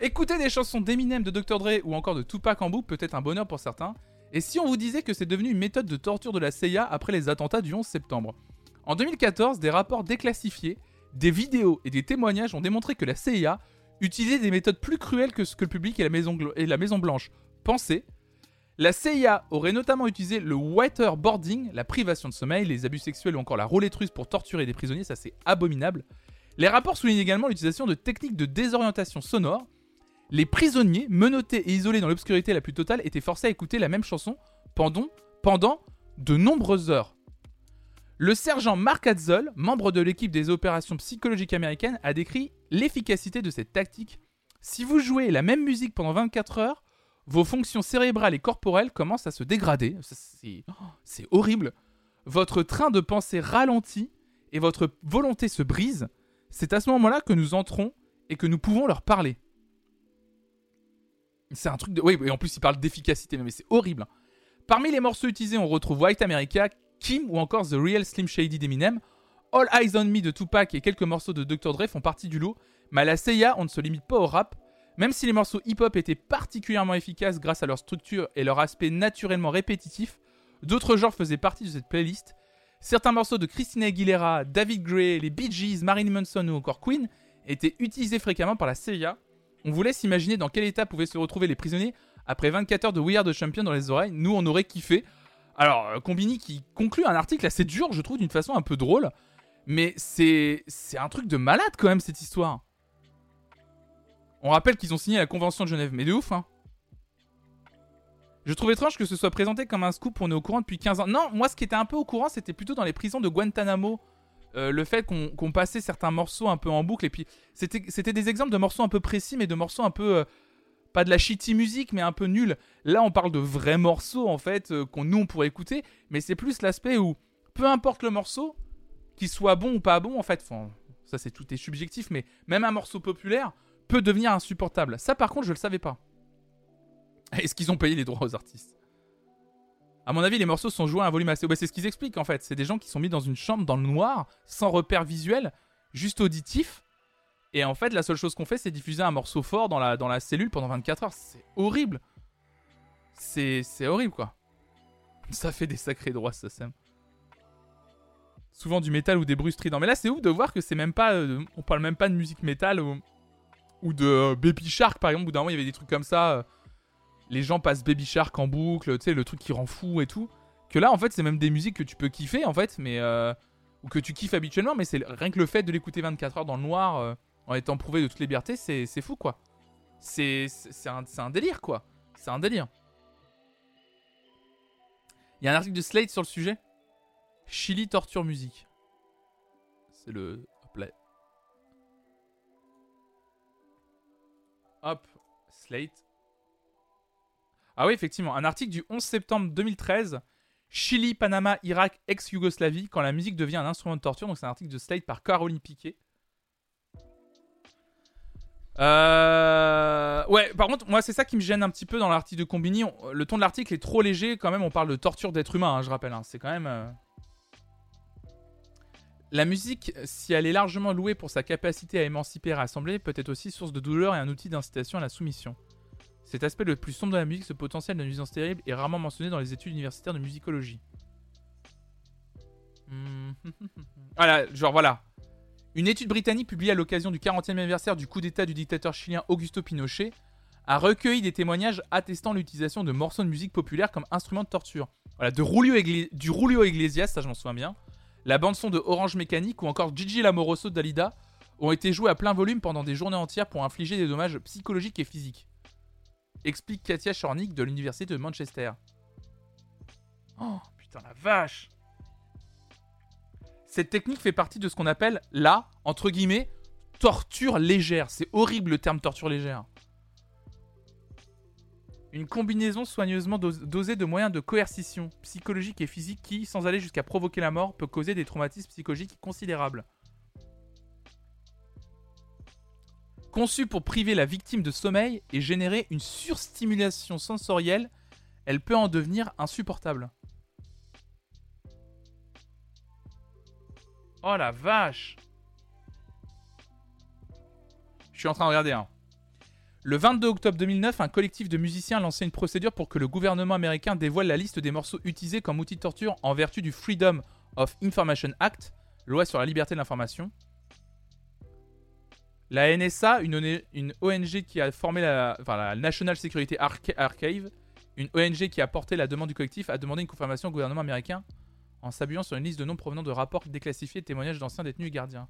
écouter des chansons d'Eminem, de Dr. Dre ou encore de Tupac en boucle peut être un bonheur pour certains. Et si on vous disait que c'est devenu une méthode de torture de la CIA après les attentats du 11 septembre? En 2014, des rapports déclassifiés, des vidéos et des témoignages ont démontré que la CIA utilisait des méthodes plus cruelles que ce que le public et la Maison, et la Maison Blanche pensaient. La CIA aurait notamment utilisé le waterboarding, la privation de sommeil, les abus sexuels ou encore la roulette russe pour torturer des prisonniers, ça c'est abominable. Les rapports soulignent également l'utilisation de techniques de désorientation sonore. Les prisonniers, menottés et isolés dans l'obscurité la plus totale, étaient forcés à écouter la même chanson pendant, pendant de nombreuses heures. Le sergent Mark Hatzel, membre de l'équipe des opérations psychologiques américaines, a décrit l'efficacité de cette tactique. Si vous jouez la même musique pendant 24 heures, vos fonctions cérébrales et corporelles commencent à se dégrader. C'est horrible. Votre train de pensée ralentit et votre volonté se brise. C'est à ce moment-là que nous entrons et que nous pouvons leur parler. C'est un truc de... Oui, et en plus, il parle d'efficacité, mais c'est horrible. Parmi les morceaux utilisés, on retrouve White America, Kim ou encore The Real Slim Shady d'Eminem. All Eyes on Me de Tupac et quelques morceaux de Dr. Dre font partie du lot, mais à la CIA, on ne se limite pas au rap. Même si les morceaux hip-hop étaient particulièrement efficaces grâce à leur structure et leur aspect naturellement répétitif, d'autres genres faisaient partie de cette playlist. Certains morceaux de Christina Aguilera, David Gray, les Bee Gees, Marilyn Manson ou encore Queen étaient utilisés fréquemment par la CIA On vous laisse imaginer dans quel état pouvaient se retrouver les prisonniers après 24 heures de We Are the Champion dans les oreilles. Nous, on aurait kiffé. Alors, euh, Combini qui conclut un article assez dur, je trouve, d'une façon un peu drôle. Mais c'est un truc de malade quand même, cette histoire. On rappelle qu'ils ont signé la Convention de Genève, mais de ouf, hein. Je trouve étrange que ce soit présenté comme un scoop, on est au courant depuis 15 ans. Non, moi ce qui était un peu au courant, c'était plutôt dans les prisons de Guantanamo. Euh, le fait qu'on passait certains morceaux un peu en boucle. Et puis, c'était des exemples de morceaux un peu précis, mais de morceaux un peu. Euh, pas de la shitty musique, mais un peu nul. Là, on parle de vrais morceaux, en fait, euh, qu'on nous, on pourrait écouter. Mais c'est plus l'aspect où, peu importe le morceau, qu'il soit bon ou pas bon, en fait. ça, c'est tout est subjectif, mais même un morceau populaire peut devenir insupportable. Ça, par contre, je le savais pas. Est-ce qu'ils ont payé les droits aux artistes? À mon avis, les morceaux sont joués à un volume assez. Bah, c'est ce qu'ils expliquent en fait. C'est des gens qui sont mis dans une chambre dans le noir, sans repère visuel, juste auditif. Et en fait, la seule chose qu'on fait, c'est diffuser un morceau fort dans la, dans la cellule pendant 24 heures. C'est horrible. C'est, horrible quoi. Ça fait des sacrés droits, ça, Sam. Souvent du métal ou des bruits stridents. Mais là, c'est ouf de voir que c'est même pas. Euh, on parle même pas de musique métal ou, ou de euh, Baby Shark par exemple. Où d'un moment, il y avait des trucs comme ça. Euh, les gens passent Baby Shark en boucle, tu sais, le truc qui rend fou et tout. Que là, en fait, c'est même des musiques que tu peux kiffer, en fait, mais. Ou que tu kiffes habituellement, mais c'est rien que le fait de l'écouter 24 heures dans le noir, en étant prouvé de toute liberté, c'est fou, quoi. C'est un, un délire, quoi. C'est un délire. Il y a un article de Slate sur le sujet. Chili torture musique. C'est le. Hop là. Hop. Slate. Ah oui, effectivement, un article du 11 septembre 2013. Chili, Panama, Irak, ex-Yougoslavie, quand la musique devient un instrument de torture. Donc c'est un article de Slate par Caroline Piquet. Euh... Ouais, par contre, moi, c'est ça qui me gêne un petit peu dans l'article de Combini. Le ton de l'article est trop léger, quand même. On parle de torture d'être humain, hein, je rappelle. Hein. C'est quand même. Euh, la musique, si elle est largement louée pour sa capacité à émanciper et rassembler, peut être aussi source de douleur et un outil d'incitation à la soumission. Cet aspect le plus sombre de la musique, ce potentiel de nuisance terrible, est rarement mentionné dans les études universitaires de musicologie. voilà, genre voilà. Une étude britannique publiée à l'occasion du 40e anniversaire du coup d'État du dictateur chilien Augusto Pinochet a recueilli des témoignages attestant l'utilisation de morceaux de musique populaire comme instrument de torture. Voilà, du Rulio Iglesias, ça je m'en souviens bien, la bande-son de Orange Mécanique ou encore Gigi Lamoroso de Dalida ont été joués à plein volume pendant des journées entières pour infliger des dommages psychologiques et physiques explique Katia Chornik de l'université de Manchester. Oh putain la vache Cette technique fait partie de ce qu'on appelle la, entre guillemets, torture légère. C'est horrible le terme torture légère. Une combinaison soigneusement dosée de moyens de coercition psychologique et physique qui, sans aller jusqu'à provoquer la mort, peut causer des traumatismes psychologiques considérables. Conçue pour priver la victime de sommeil et générer une surstimulation sensorielle, elle peut en devenir insupportable. Oh la vache Je suis en train de regarder. Hein. Le 22 octobre 2009, un collectif de musiciens lançait une procédure pour que le gouvernement américain dévoile la liste des morceaux utilisés comme outil de torture en vertu du Freedom of Information Act, loi sur la liberté de l'information. La NSA, une, ONG qui a formé la, National Security Archive, une ONG qui a porté la demande du collectif, a demandé une confirmation au gouvernement américain en s'appuyant sur une liste de noms provenant de rapports déclassifiés et témoignages d'anciens détenus et gardiens.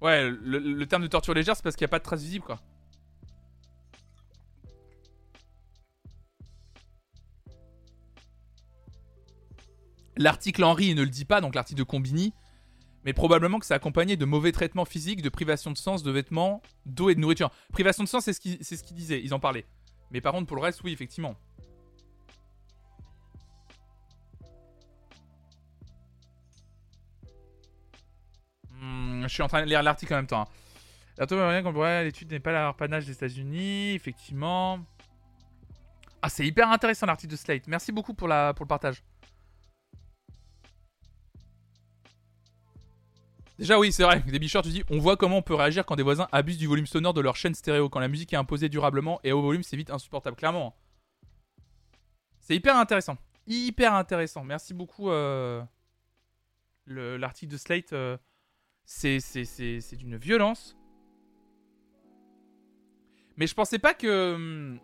Ouais, le, terme de torture légère, c'est parce qu'il n'y a pas de traces visibles, quoi. L'article Henry ne le dit pas, donc l'article de Combini, mais probablement que c'est accompagné de mauvais traitements physiques, de privation de sens, de vêtements, d'eau et de nourriture. Privation de sens, c'est ce qu'ils disaient, ils en parlaient. Mais par contre, pour le reste, oui, effectivement. Je suis en train de lire l'article en même temps. Hein. L'étude n'est pas l'arpanage des États-Unis, effectivement. Ah, c'est hyper intéressant l'article de Slate. Merci beaucoup pour, la, pour le partage. Déjà, oui, c'est vrai. Des bicheurs, tu dis, on voit comment on peut réagir quand des voisins abusent du volume sonore de leur chaîne stéréo. Quand la musique est imposée durablement et au volume, c'est vite insupportable. Clairement. C'est hyper intéressant. Hyper intéressant. Merci beaucoup, euh, l'article de Slate. Euh, C'est d'une violence. Mais je pensais pas que. Hum,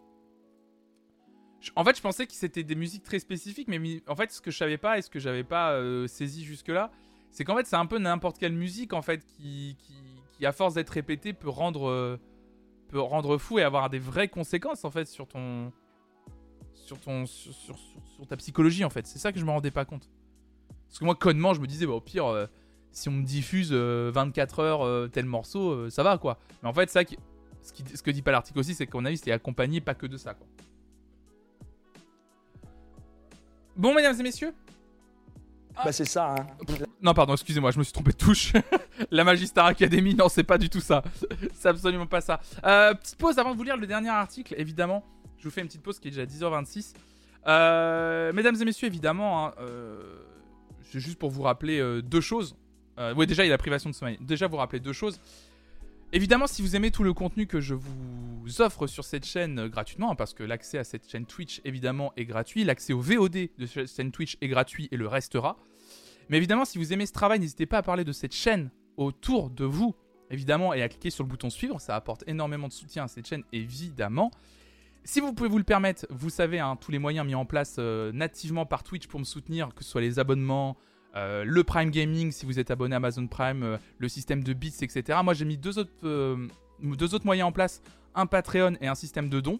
en fait, je pensais que c'était des musiques très spécifiques, mais en fait, ce que je savais pas et ce que j'avais pas euh, saisi jusque-là, c'est qu'en fait, c'est un peu n'importe quelle musique en fait qui, qui, à force d'être répétée, peut rendre, euh, peut rendre fou et avoir des vraies conséquences en fait sur ton, sur ton, sur, sur, ta psychologie en fait. C'est ça que je me rendais pas compte. Parce que moi, connement, je me disais, bah, au pire, euh, si on me diffuse 24 heures tel morceau, ça va quoi. Mais en fait, ça, ce, qui, ce que dit pas l'article aussi, c'est qu'on a vu, c'est accompagné pas que de ça quoi. Bon, mesdames et messieurs. Bah, c'est ça, hein. Non, pardon, excusez-moi, je me suis trompé de touche. la Magistar Academy, non, c'est pas du tout ça. c'est absolument pas ça. Euh, petite pause avant de vous lire le dernier article, évidemment. Je vous fais une petite pause qui est déjà 10h26. Euh, mesdames et messieurs, évidemment, hein, euh, c'est juste pour vous rappeler euh, deux choses. Oui, déjà, il y a la privation de sommeil. Déjà, vous rappeler deux choses. Évidemment, si vous aimez tout le contenu que je vous offre sur cette chaîne euh, gratuitement, hein, parce que l'accès à cette chaîne Twitch, évidemment, est gratuit, l'accès au VOD de cette chaîne Twitch est gratuit et le restera. Mais évidemment, si vous aimez ce travail, n'hésitez pas à parler de cette chaîne autour de vous, évidemment, et à cliquer sur le bouton suivre. Ça apporte énormément de soutien à cette chaîne, évidemment. Si vous pouvez vous le permettre, vous savez, hein, tous les moyens mis en place euh, nativement par Twitch pour me soutenir, que ce soit les abonnements, euh, le Prime Gaming, si vous êtes abonné à Amazon Prime, euh, le système de bits, etc. Moi, j'ai mis deux autres, euh, deux autres moyens en place un Patreon et un système de dons.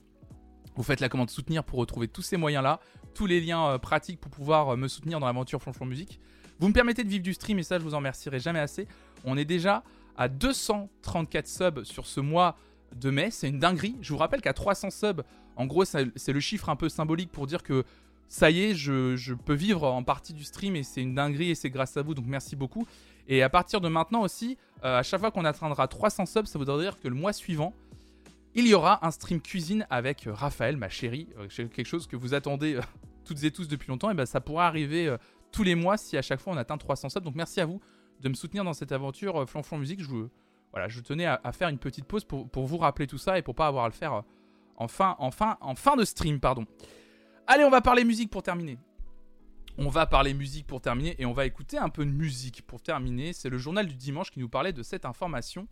Vous faites la commande soutenir pour retrouver tous ces moyens-là, tous les liens pratiques pour pouvoir me soutenir dans l'aventure Flonflon Musique. Vous me permettez de vivre du stream et ça, je vous en remercierai jamais assez. On est déjà à 234 subs sur ce mois de mai. C'est une dinguerie. Je vous rappelle qu'à 300 subs, en gros, c'est le chiffre un peu symbolique pour dire que ça y est, je, peux vivre en partie du stream et c'est une dinguerie et c'est grâce à vous, donc merci beaucoup. Et à partir de maintenant aussi, euh, à chaque fois qu'on atteindra 300 subs, ça voudrait dire que le mois suivant, il y aura un stream cuisine avec euh, Raphaël, ma chérie, euh, quelque chose que vous attendez toutes et tous depuis longtemps, et ben ça pourra arriver tous les mois si à chaque fois on atteint 300 subs. Donc merci à vous de me soutenir dans cette aventure Flonflon Musique. Je, tenais à, faire une petite pause pour, pour, vous rappeler tout ça et pour pas avoir à le faire en fin, en fin, en fin de stream, pardon. Allez, on va parler musique pour terminer. On va parler musique pour terminer et on va écouter un peu de musique pour terminer. C'est le journal du dimanche qui nous parlait de cette information.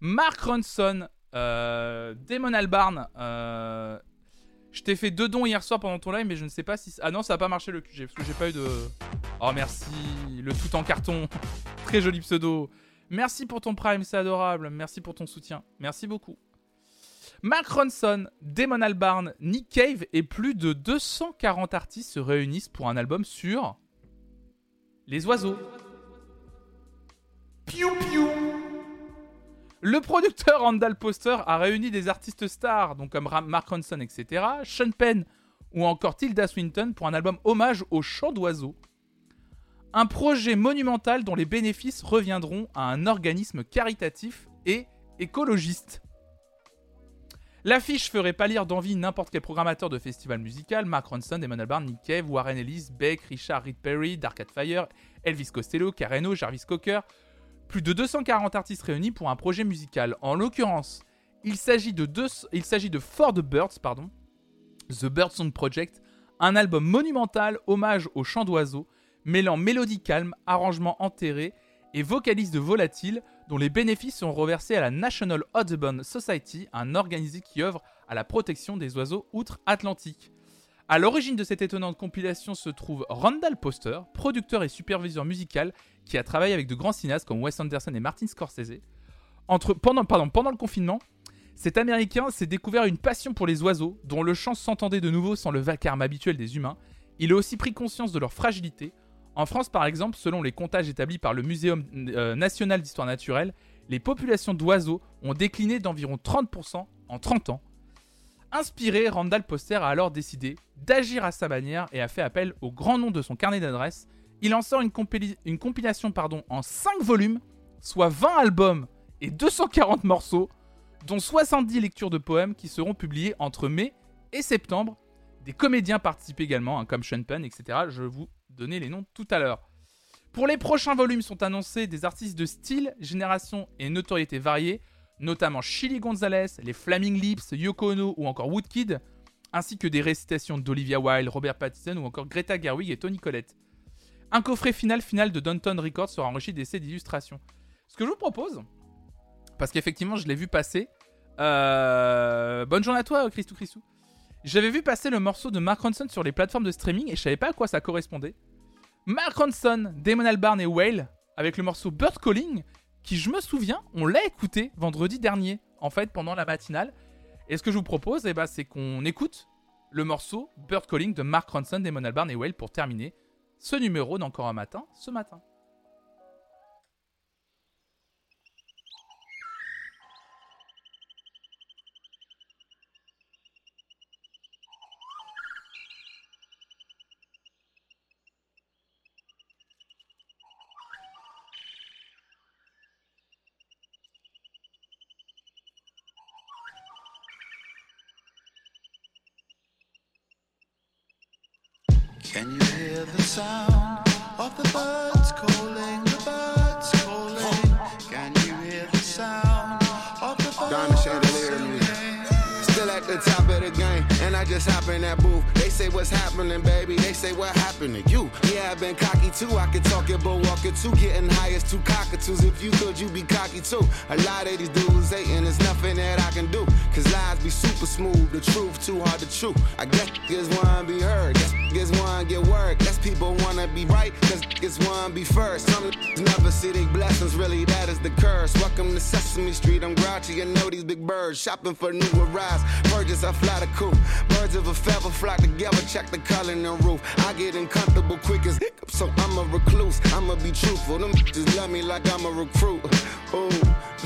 Mark Ronson, euh, Damon Albarn. Euh, je t'ai fait deux dons hier soir pendant ton live, mais je ne sais pas si. Ah non, ça n'a pas marché le QG parce que j'ai pas eu de. Oh merci, le tout en carton. Très joli pseudo. Merci pour ton prime, c'est adorable. Merci pour ton soutien. Merci beaucoup. Mark Ronson, Damon Albarn, Nick Cave et plus de 240 artistes se réunissent pour un album sur les oiseaux. Piu piu. Le producteur Randall Poster a réuni des artistes stars, donc comme Mark Ronson, etc., Sean Penn ou encore Tilda Swinton pour un album hommage au chant d'oiseaux. Un projet monumental dont les bénéfices reviendront à un organisme caritatif et écologiste. L'affiche ferait pas lire d'envie n'importe quel programmateur de festival musical, Mark Ronson, Emmanuel Barn, Nick Cave, Warren Ellis, Beck, Richard Reed Perry, Dark Fire, Elvis Costello, Carreno, Jarvis Cocker. Plus de 240 artistes réunis pour un projet musical. En l'occurrence, il s'agit de, deux, Birds, The Bird Song Project, un album monumental hommage au chant d'oiseaux, mêlant mélodie calme, arrangement enterré et vocalise de volatile dont les bénéfices sont reversés à la National Audubon Society, un organisme qui œuvre à la protection des oiseaux outre-Atlantique. À l'origine de cette étonnante compilation se trouve Randall Poster, producteur et superviseur musical qui a travaillé avec de grands cinéastes comme Wes Anderson et Martin Scorsese. Entre, pendant, pardon, pendant le confinement, cet Américain s'est découvert une passion pour les oiseaux, dont le chant s'entendait de nouveau sans le vacarme habituel des humains. Il a aussi pris conscience de leur fragilité, en France, par exemple, selon les comptages établis par le Muséum euh, national d'histoire naturelle, les populations d'oiseaux ont décliné d'environ 30% en 30 ans. Inspiré, Randall Poster a alors décidé d'agir à sa manière et a fait appel au grand nom de son carnet d'adresses. Il en sort une, compilation en 5 volumes, soit 20 albums et 240 morceaux, dont 70 lectures de poèmes qui seront publiées entre mai et septembre. Des comédiens participent également, hein, comme Sean Penn, etc. Je vous donner les noms tout à l'heure. Pour les prochains volumes sont annoncés des artistes de style, génération et notoriété variées, notamment Chili Gonzalez, les Flaming Lips, Yoko Ono ou encore Woodkid, ainsi que des récitations d'Olivia Wilde, Robert Pattinson ou encore Greta Gerwig et Tony Collette. Un coffret final final de Downton Records sera enrichi d'essais d'illustrations. Ce que je vous propose, parce qu'effectivement, je l'ai vu passer. Euh, bonne journée à toi, Christou Christou. J'avais vu passer le morceau de Mark Ronson sur les plateformes de streaming et je savais pas à quoi ça correspondait. Mark Ronson, Damon Albarn et Whale avec le morceau Bird Calling, qui je me souviens, on l'a écouté vendredi dernier, en fait, pendant la matinale. Et ce que je vous propose, eh ben, c'est qu'on écoute le morceau Bird Calling de Mark Ronson, Damon Albarn et Whale pour terminer ce numéro d'Encore un matin ce matin. Sound of the birds calling? The birds calling. Can you hear the sound of the birds Diamond chandelier music. Still at the top of the game, and I just hop in that booth. Say what's happening, baby. They say what happened to you. Yeah, I've been cocky too. I can talk it, but walk it too. Getting high as two cockatoos. If you could, you'd be cocky too. A lot of these dudes hating, there's nothing that I can do. Cause lies be super smooth, the truth too hard to chew. I guess niggas wanna be heard, guess niggas wanna get word. Guess people wanna be right, cause niggas wanna be first. Some never see their blessings, really that is the curse. Welcome to Sesame Street, I'm grouchy, I know these big birds. Shopping for new arrives, purchase, I fly the coop. Birds of a feather flock together, check the color in the roof. I get uncomfortable quick as so I'm a recluse. I'ma be truthful, them just love me like I'm a recruit. Ooh.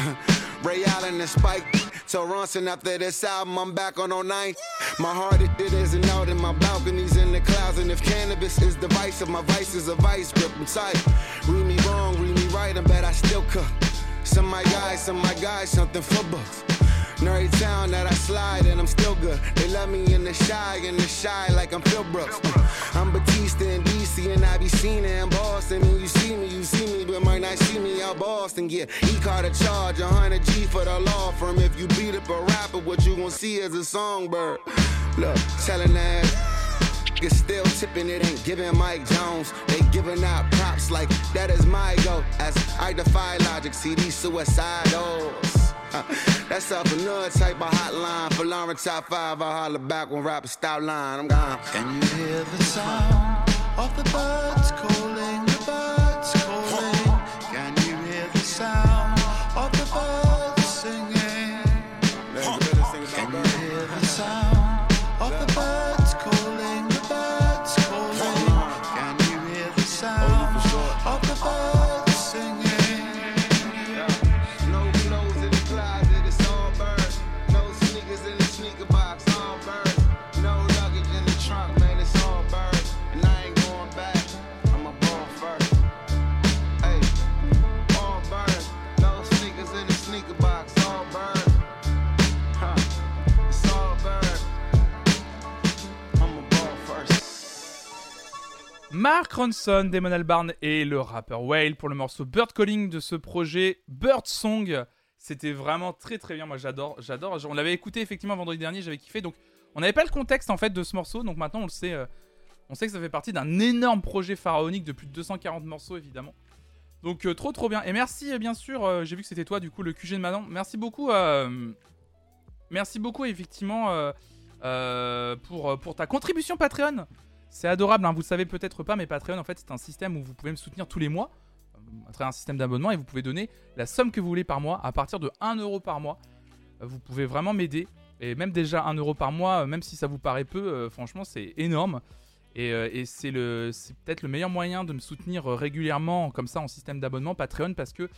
Ray Allen and Spike. Tell Ronson after this album, I'm back on all 09. My heart it, isn't out in my balconies in the clouds. And if cannabis is the vice, divisive, my vice is a vice grip. I'm tight. Read me wrong, read me right, I bet I still cook. Some of my guys, some of my guys, something for books. Nerdy town that I slide and I'm still good. They love me in the shy, in the shy like I'm Phil Brooks. I'm Batista in DC and I be seen in Boston. And you see me, you see me, but might not see me out Boston. Yeah, he caught a charge, 100 G for the law firm. If you beat up a rapper, what you gon' see is a songbird. Look, telling that. Niggas still tipping, it ain't giving Mike Jones. They giving out props like that is my goal. As I defy logic, see these suicidals. That's off another type of hotline. For Lauren top five, I holler back when rappers stop line. I'm gone. Can you hear the sound of the birds calling? Mark Ronson, Damon Albarn et le rappeur Whale pour le morceau Bird Calling de ce projet Bird Song. C'était vraiment très très bien, moi j'adore, j'adore. On l'avait écouté effectivement vendredi dernier, j'avais kiffé. Donc on n'avait pas le contexte en fait de ce morceau, donc maintenant on le sait. euh, on sait que ça fait partie d'un énorme projet pharaonique de plus de 240 morceaux évidemment. Donc euh, trop trop bien. Et merci euh, bien sûr, j'ai vu que c'était toi du coup le QG de Manon. Merci beaucoup. merci beaucoup effectivement pour, pour ta contribution Patreon. C'est adorable, hein, vous le savez peut-être pas, mais Patreon, en fait, c'est un système où vous pouvez me soutenir tous les mois, euh, à travers un système d'abonnement, et vous pouvez donner la somme que vous voulez par mois, à partir de 1 euro par mois. Euh, Vous pouvez vraiment m'aider, et même déjà 1 euro par mois, euh, même si ça vous paraît peu, franchement, c'est énorme. Et, c'est peut-être le meilleur moyen de me soutenir régulièrement, comme ça, en système d'abonnement, Patreon, parce que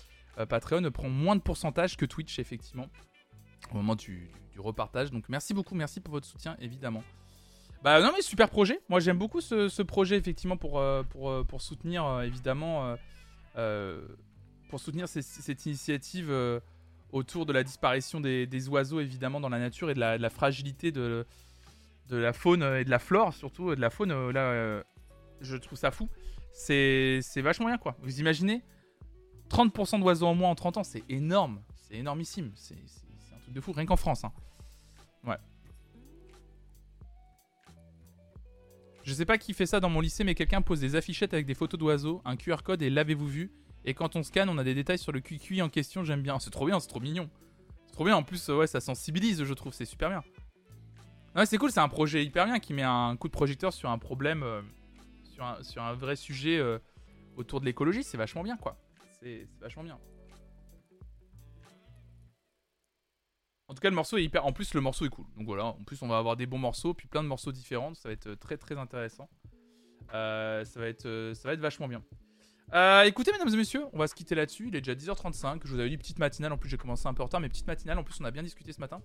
Patreon prend moins de pourcentage que Twitch, effectivement, au moment du repartage. Donc merci beaucoup, merci pour votre soutien, évidemment. Bah non mais super projet. Moi j'aime beaucoup ce, ce projet effectivement pour, euh, pour, euh, pour soutenir euh, évidemment pour soutenir cette initiative autour de la disparition des, des oiseaux évidemment dans la nature et de la, fragilité de, de la faune et de la flore surtout de la faune là je trouve ça fou. C'est vachement bien quoi. Vous imaginez 30% d'oiseaux en moins en 30 ans c'est énorme. C'est énormissime. C'est un truc de fou rien qu'en France. hein. Je sais pas qui fait ça dans mon lycée, mais quelqu'un pose des affichettes avec des photos d'oiseaux, un QR code et l'avez-vous vu? Et quand on scanne, on a des détails sur le QQ en question. J'aime bien. C'est trop bien, c'est trop mignon. C'est trop bien. En plus, ouais, ça sensibilise, je trouve. C'est super bien. Ouais, c'est cool. C'est un projet hyper bien qui met un coup de projecteur sur un problème, euh, sur, un, sur un vrai sujet euh, autour de l'écologie. C'est vachement bien, quoi. C'est vachement bien. En tout cas, le morceau est hyper. En plus, le morceau est cool. Donc voilà. En plus, on va avoir des bons morceaux, puis plein de morceaux différents. Ça va être euh, très très intéressant. Euh, ça va être, euh, ça va être vachement bien. Écoutez, mesdames et messieurs, on va se quitter là-dessus. Il est déjà 10h35. Je vous avais dit petite matinale. En plus, j'ai commencé un peu en retard, mais petite matinale. En plus, on a bien discuté ce matin.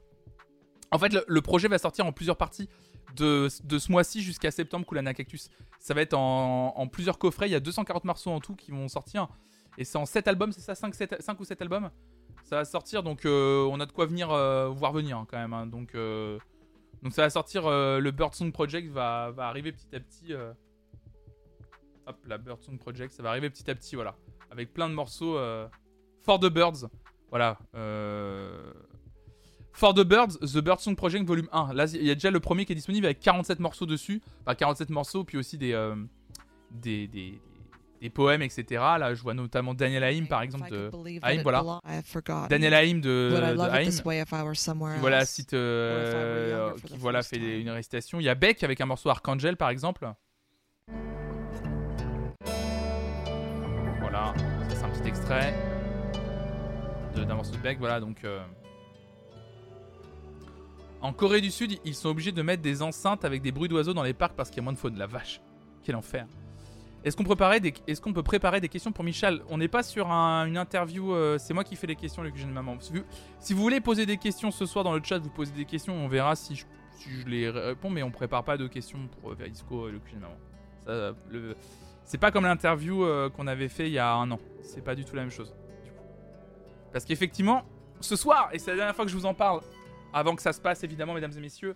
En fait, le, projet va sortir en plusieurs parties de, ce mois-ci jusqu'à septembre. Kulana Cactus. Ça va être en, plusieurs coffrets. Il y a 240 morceaux en tout qui vont sortir. Et c'est en 7 albums, c'est ça? 5, 7, 5 ou 7 albums? Ça va sortir, donc euh, on a de quoi venir euh, voir venir hein, quand même. hein. Donc, euh, donc ça va sortir, le Bird Song Project va, va arriver petit à petit. Hop, la Bird Song Project, ça va arriver petit à petit, voilà. Avec plein de morceaux. For the Birds, voilà. For the Birds, The Bird Song Project Volume 1. Là, il y a déjà le premier qui est disponible avec 47 morceaux dessus. Enfin, 47 morceaux, puis aussi des, des, des, des poèmes, etc. Là, je vois notamment Daniel Haim, par exemple, de Haim, voilà. Daniel Haim de, de Haim, qui voilà, cite, euh, qui voilà, fait des- une récitation. Il y a Beck avec un morceau Archangel, par exemple. Voilà, ça c'est un petit extrait d'un morceau de Beck, voilà, donc... euh, En Corée du Sud, ils sont obligés de mettre des enceintes avec des bruits d'oiseaux dans les parcs parce qu'il y a moins de faune. La vache, quel enfer. Est-ce qu'on peut préparer des questions pour Michel? On n'est pas sur un- une interview. euh, c'est moi qui fais les questions, QG de maman. Si vous, voulez poser des questions ce soir dans le chat, vous posez des questions. On verra si je, les réponds, mais on prépare pas de questions pour euh, Verisco, le QG de maman. Le- C'est pas comme l'interview euh, qu'on avait fait il y a un an. C'est pas du tout la même chose. Parce qu'effectivement, ce soir, et c'est la dernière fois que je vous en parle, avant que ça se passe évidemment, mesdames et messieurs.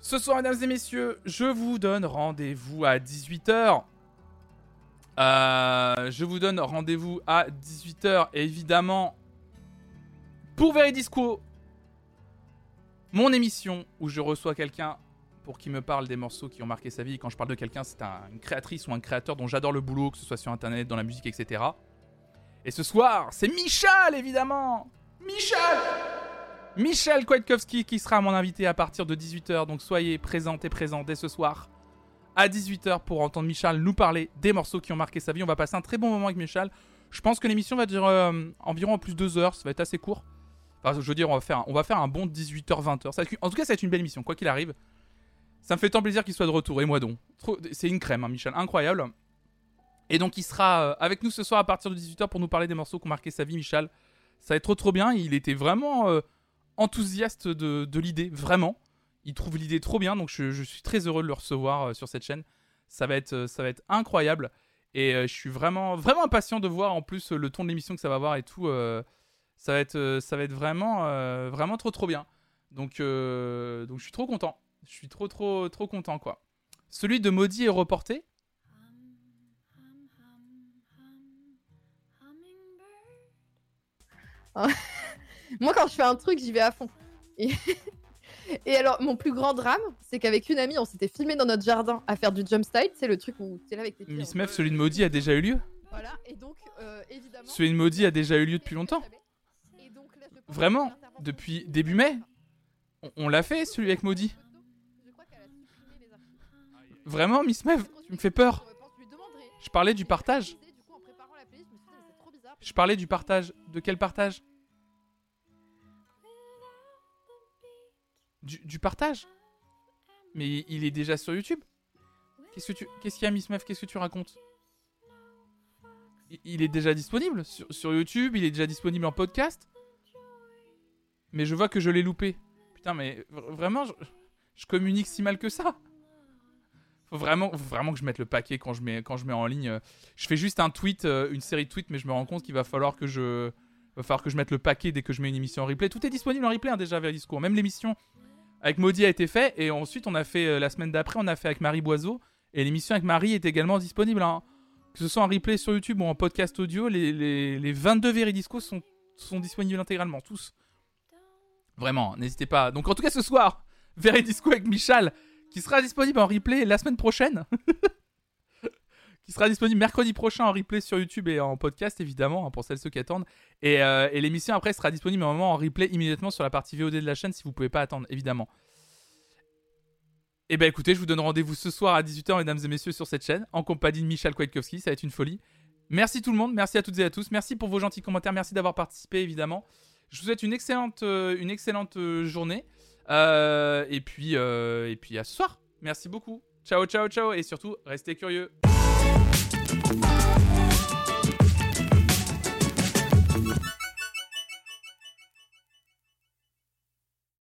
Ce soir, mesdames et messieurs, je vous donne rendez-vous à 18h. Euh, je vous donne rendez-vous à 18h, évidemment, pour Veridisco, mon émission où je reçois quelqu'un pour qui me parle des morceaux qui ont marqué sa vie. Quand je parle de quelqu'un, c'est un- une créatrice ou un créateur dont j'adore le boulot, que ce soit sur internet, dans la musique, etc. Et ce soir, c'est Michel, évidemment Michel Michel Kwiatkowski qui sera mon invité à partir de 18h. Donc soyez présentes et présents dès ce soir à 18h pour entendre Michel nous parler des morceaux qui ont marqué sa vie. On va passer un très bon moment avec Michel. Je pense que l'émission va durer euh, environ plus de 2 heures. Ça va être assez court. Enfin, je veux dire, on va faire un, on va faire un bon 18h-20h. Ça va être- En tout cas, ça va être une belle émission, quoi qu'il arrive. Ça me fait tant plaisir qu'il soit de retour. Et moi donc. C'est une crème, hein, Michel. Incroyable. Et donc, il sera euh, avec nous ce soir à partir de 18h pour nous parler des morceaux qui ont marqué sa vie, Michel. Ça va être trop trop bien. Il était vraiment euh, enthousiaste de l'idée, vraiment. Il trouve l'idée trop bien, donc je, suis très heureux de le recevoir euh, sur cette chaîne. Ça va être, euh, ça va être incroyable. Et euh, je suis vraiment, vraiment impatient de voir en plus le ton de l'émission que ça va avoir et tout. ça, va être, ça va être vraiment, vraiment trop trop bien. Donc, donc je suis trop content. Je suis trop trop trop content quoi. Celui de Maudit est reporté. Moi, quand je fais un truc, j'y vais à fond. et alors, mon plus grand drame, c'est qu'avec une amie, on s'était filmé dans notre jardin à faire du jump style. C'est le truc où t'es là avec tes pieds. Miss en- Meuf, celui de Maudit a déjà eu lieu. Voilà, et donc, euh, évidemment. Celui de Maudit a déjà eu lieu depuis longtemps. Et donc, là, je pense Vraiment Depuis début mai On, on l'a fait celui avec Maudit. Vraiment, Miss Meuf, tu me fais peur. Je parlais du partage. Je parlais du partage. De quel partage? Du, partage Mais il est déjà sur YouTube Qu'est-ce que tu, qu'est-ce qu'il y a, Miss Meuf? Qu'est-ce que tu racontes? Il, est déjà disponible sur, sur YouTube. Il est déjà disponible en podcast. Mais je vois que je l'ai loupé. Putain, mais vraiment, je, communique si mal que ça. Faut vraiment, faut vraiment que je mette le paquet quand je mets, quand je mets en ligne. Je fais juste un tweet, euh, une série de tweets, mais je me rends compte qu'il va falloir que je, va falloir que je mette le paquet dès que je mets une émission en replay. Tout est disponible en replay hein, déjà vers Discours. Même l'émission avec Maudit a été fait et ensuite on a fait euh, la semaine d'après, on a fait avec Marie Boiseau et l'émission avec Marie est également disponible. hein. Que ce soit en replay sur YouTube ou en podcast audio, les, les, les 22 Veridiscos sont, sont disponibles intégralement, tous. Vraiment, n'hésitez pas. Donc en tout cas ce soir, Veridisco avec Michal, qui sera disponible en replay la semaine prochaine. qui sera disponible mercredi prochain en replay sur YouTube et en podcast évidemment hein, pour celles ceux qui attendent. Et, euh, et l'émission après sera disponible en replay immédiatement sur la partie VOD de la chaîne si vous pouvez pas attendre évidemment. Et ben écoutez, je vous donne rendez-vous ce soir à 18h mesdames et messieurs sur cette chaîne en compagnie de Michel Kwiatkowski, ça va être une folie. Merci tout le monde, merci à toutes et à tous, merci pour vos gentils commentaires, merci d'avoir participé évidemment. Je vous souhaite une excellente, euh, une excellente euh, journée. Et, puis, et puis à ce soir. Merci beaucoup. Ciao, ciao, ciao. Et surtout, restez curieux.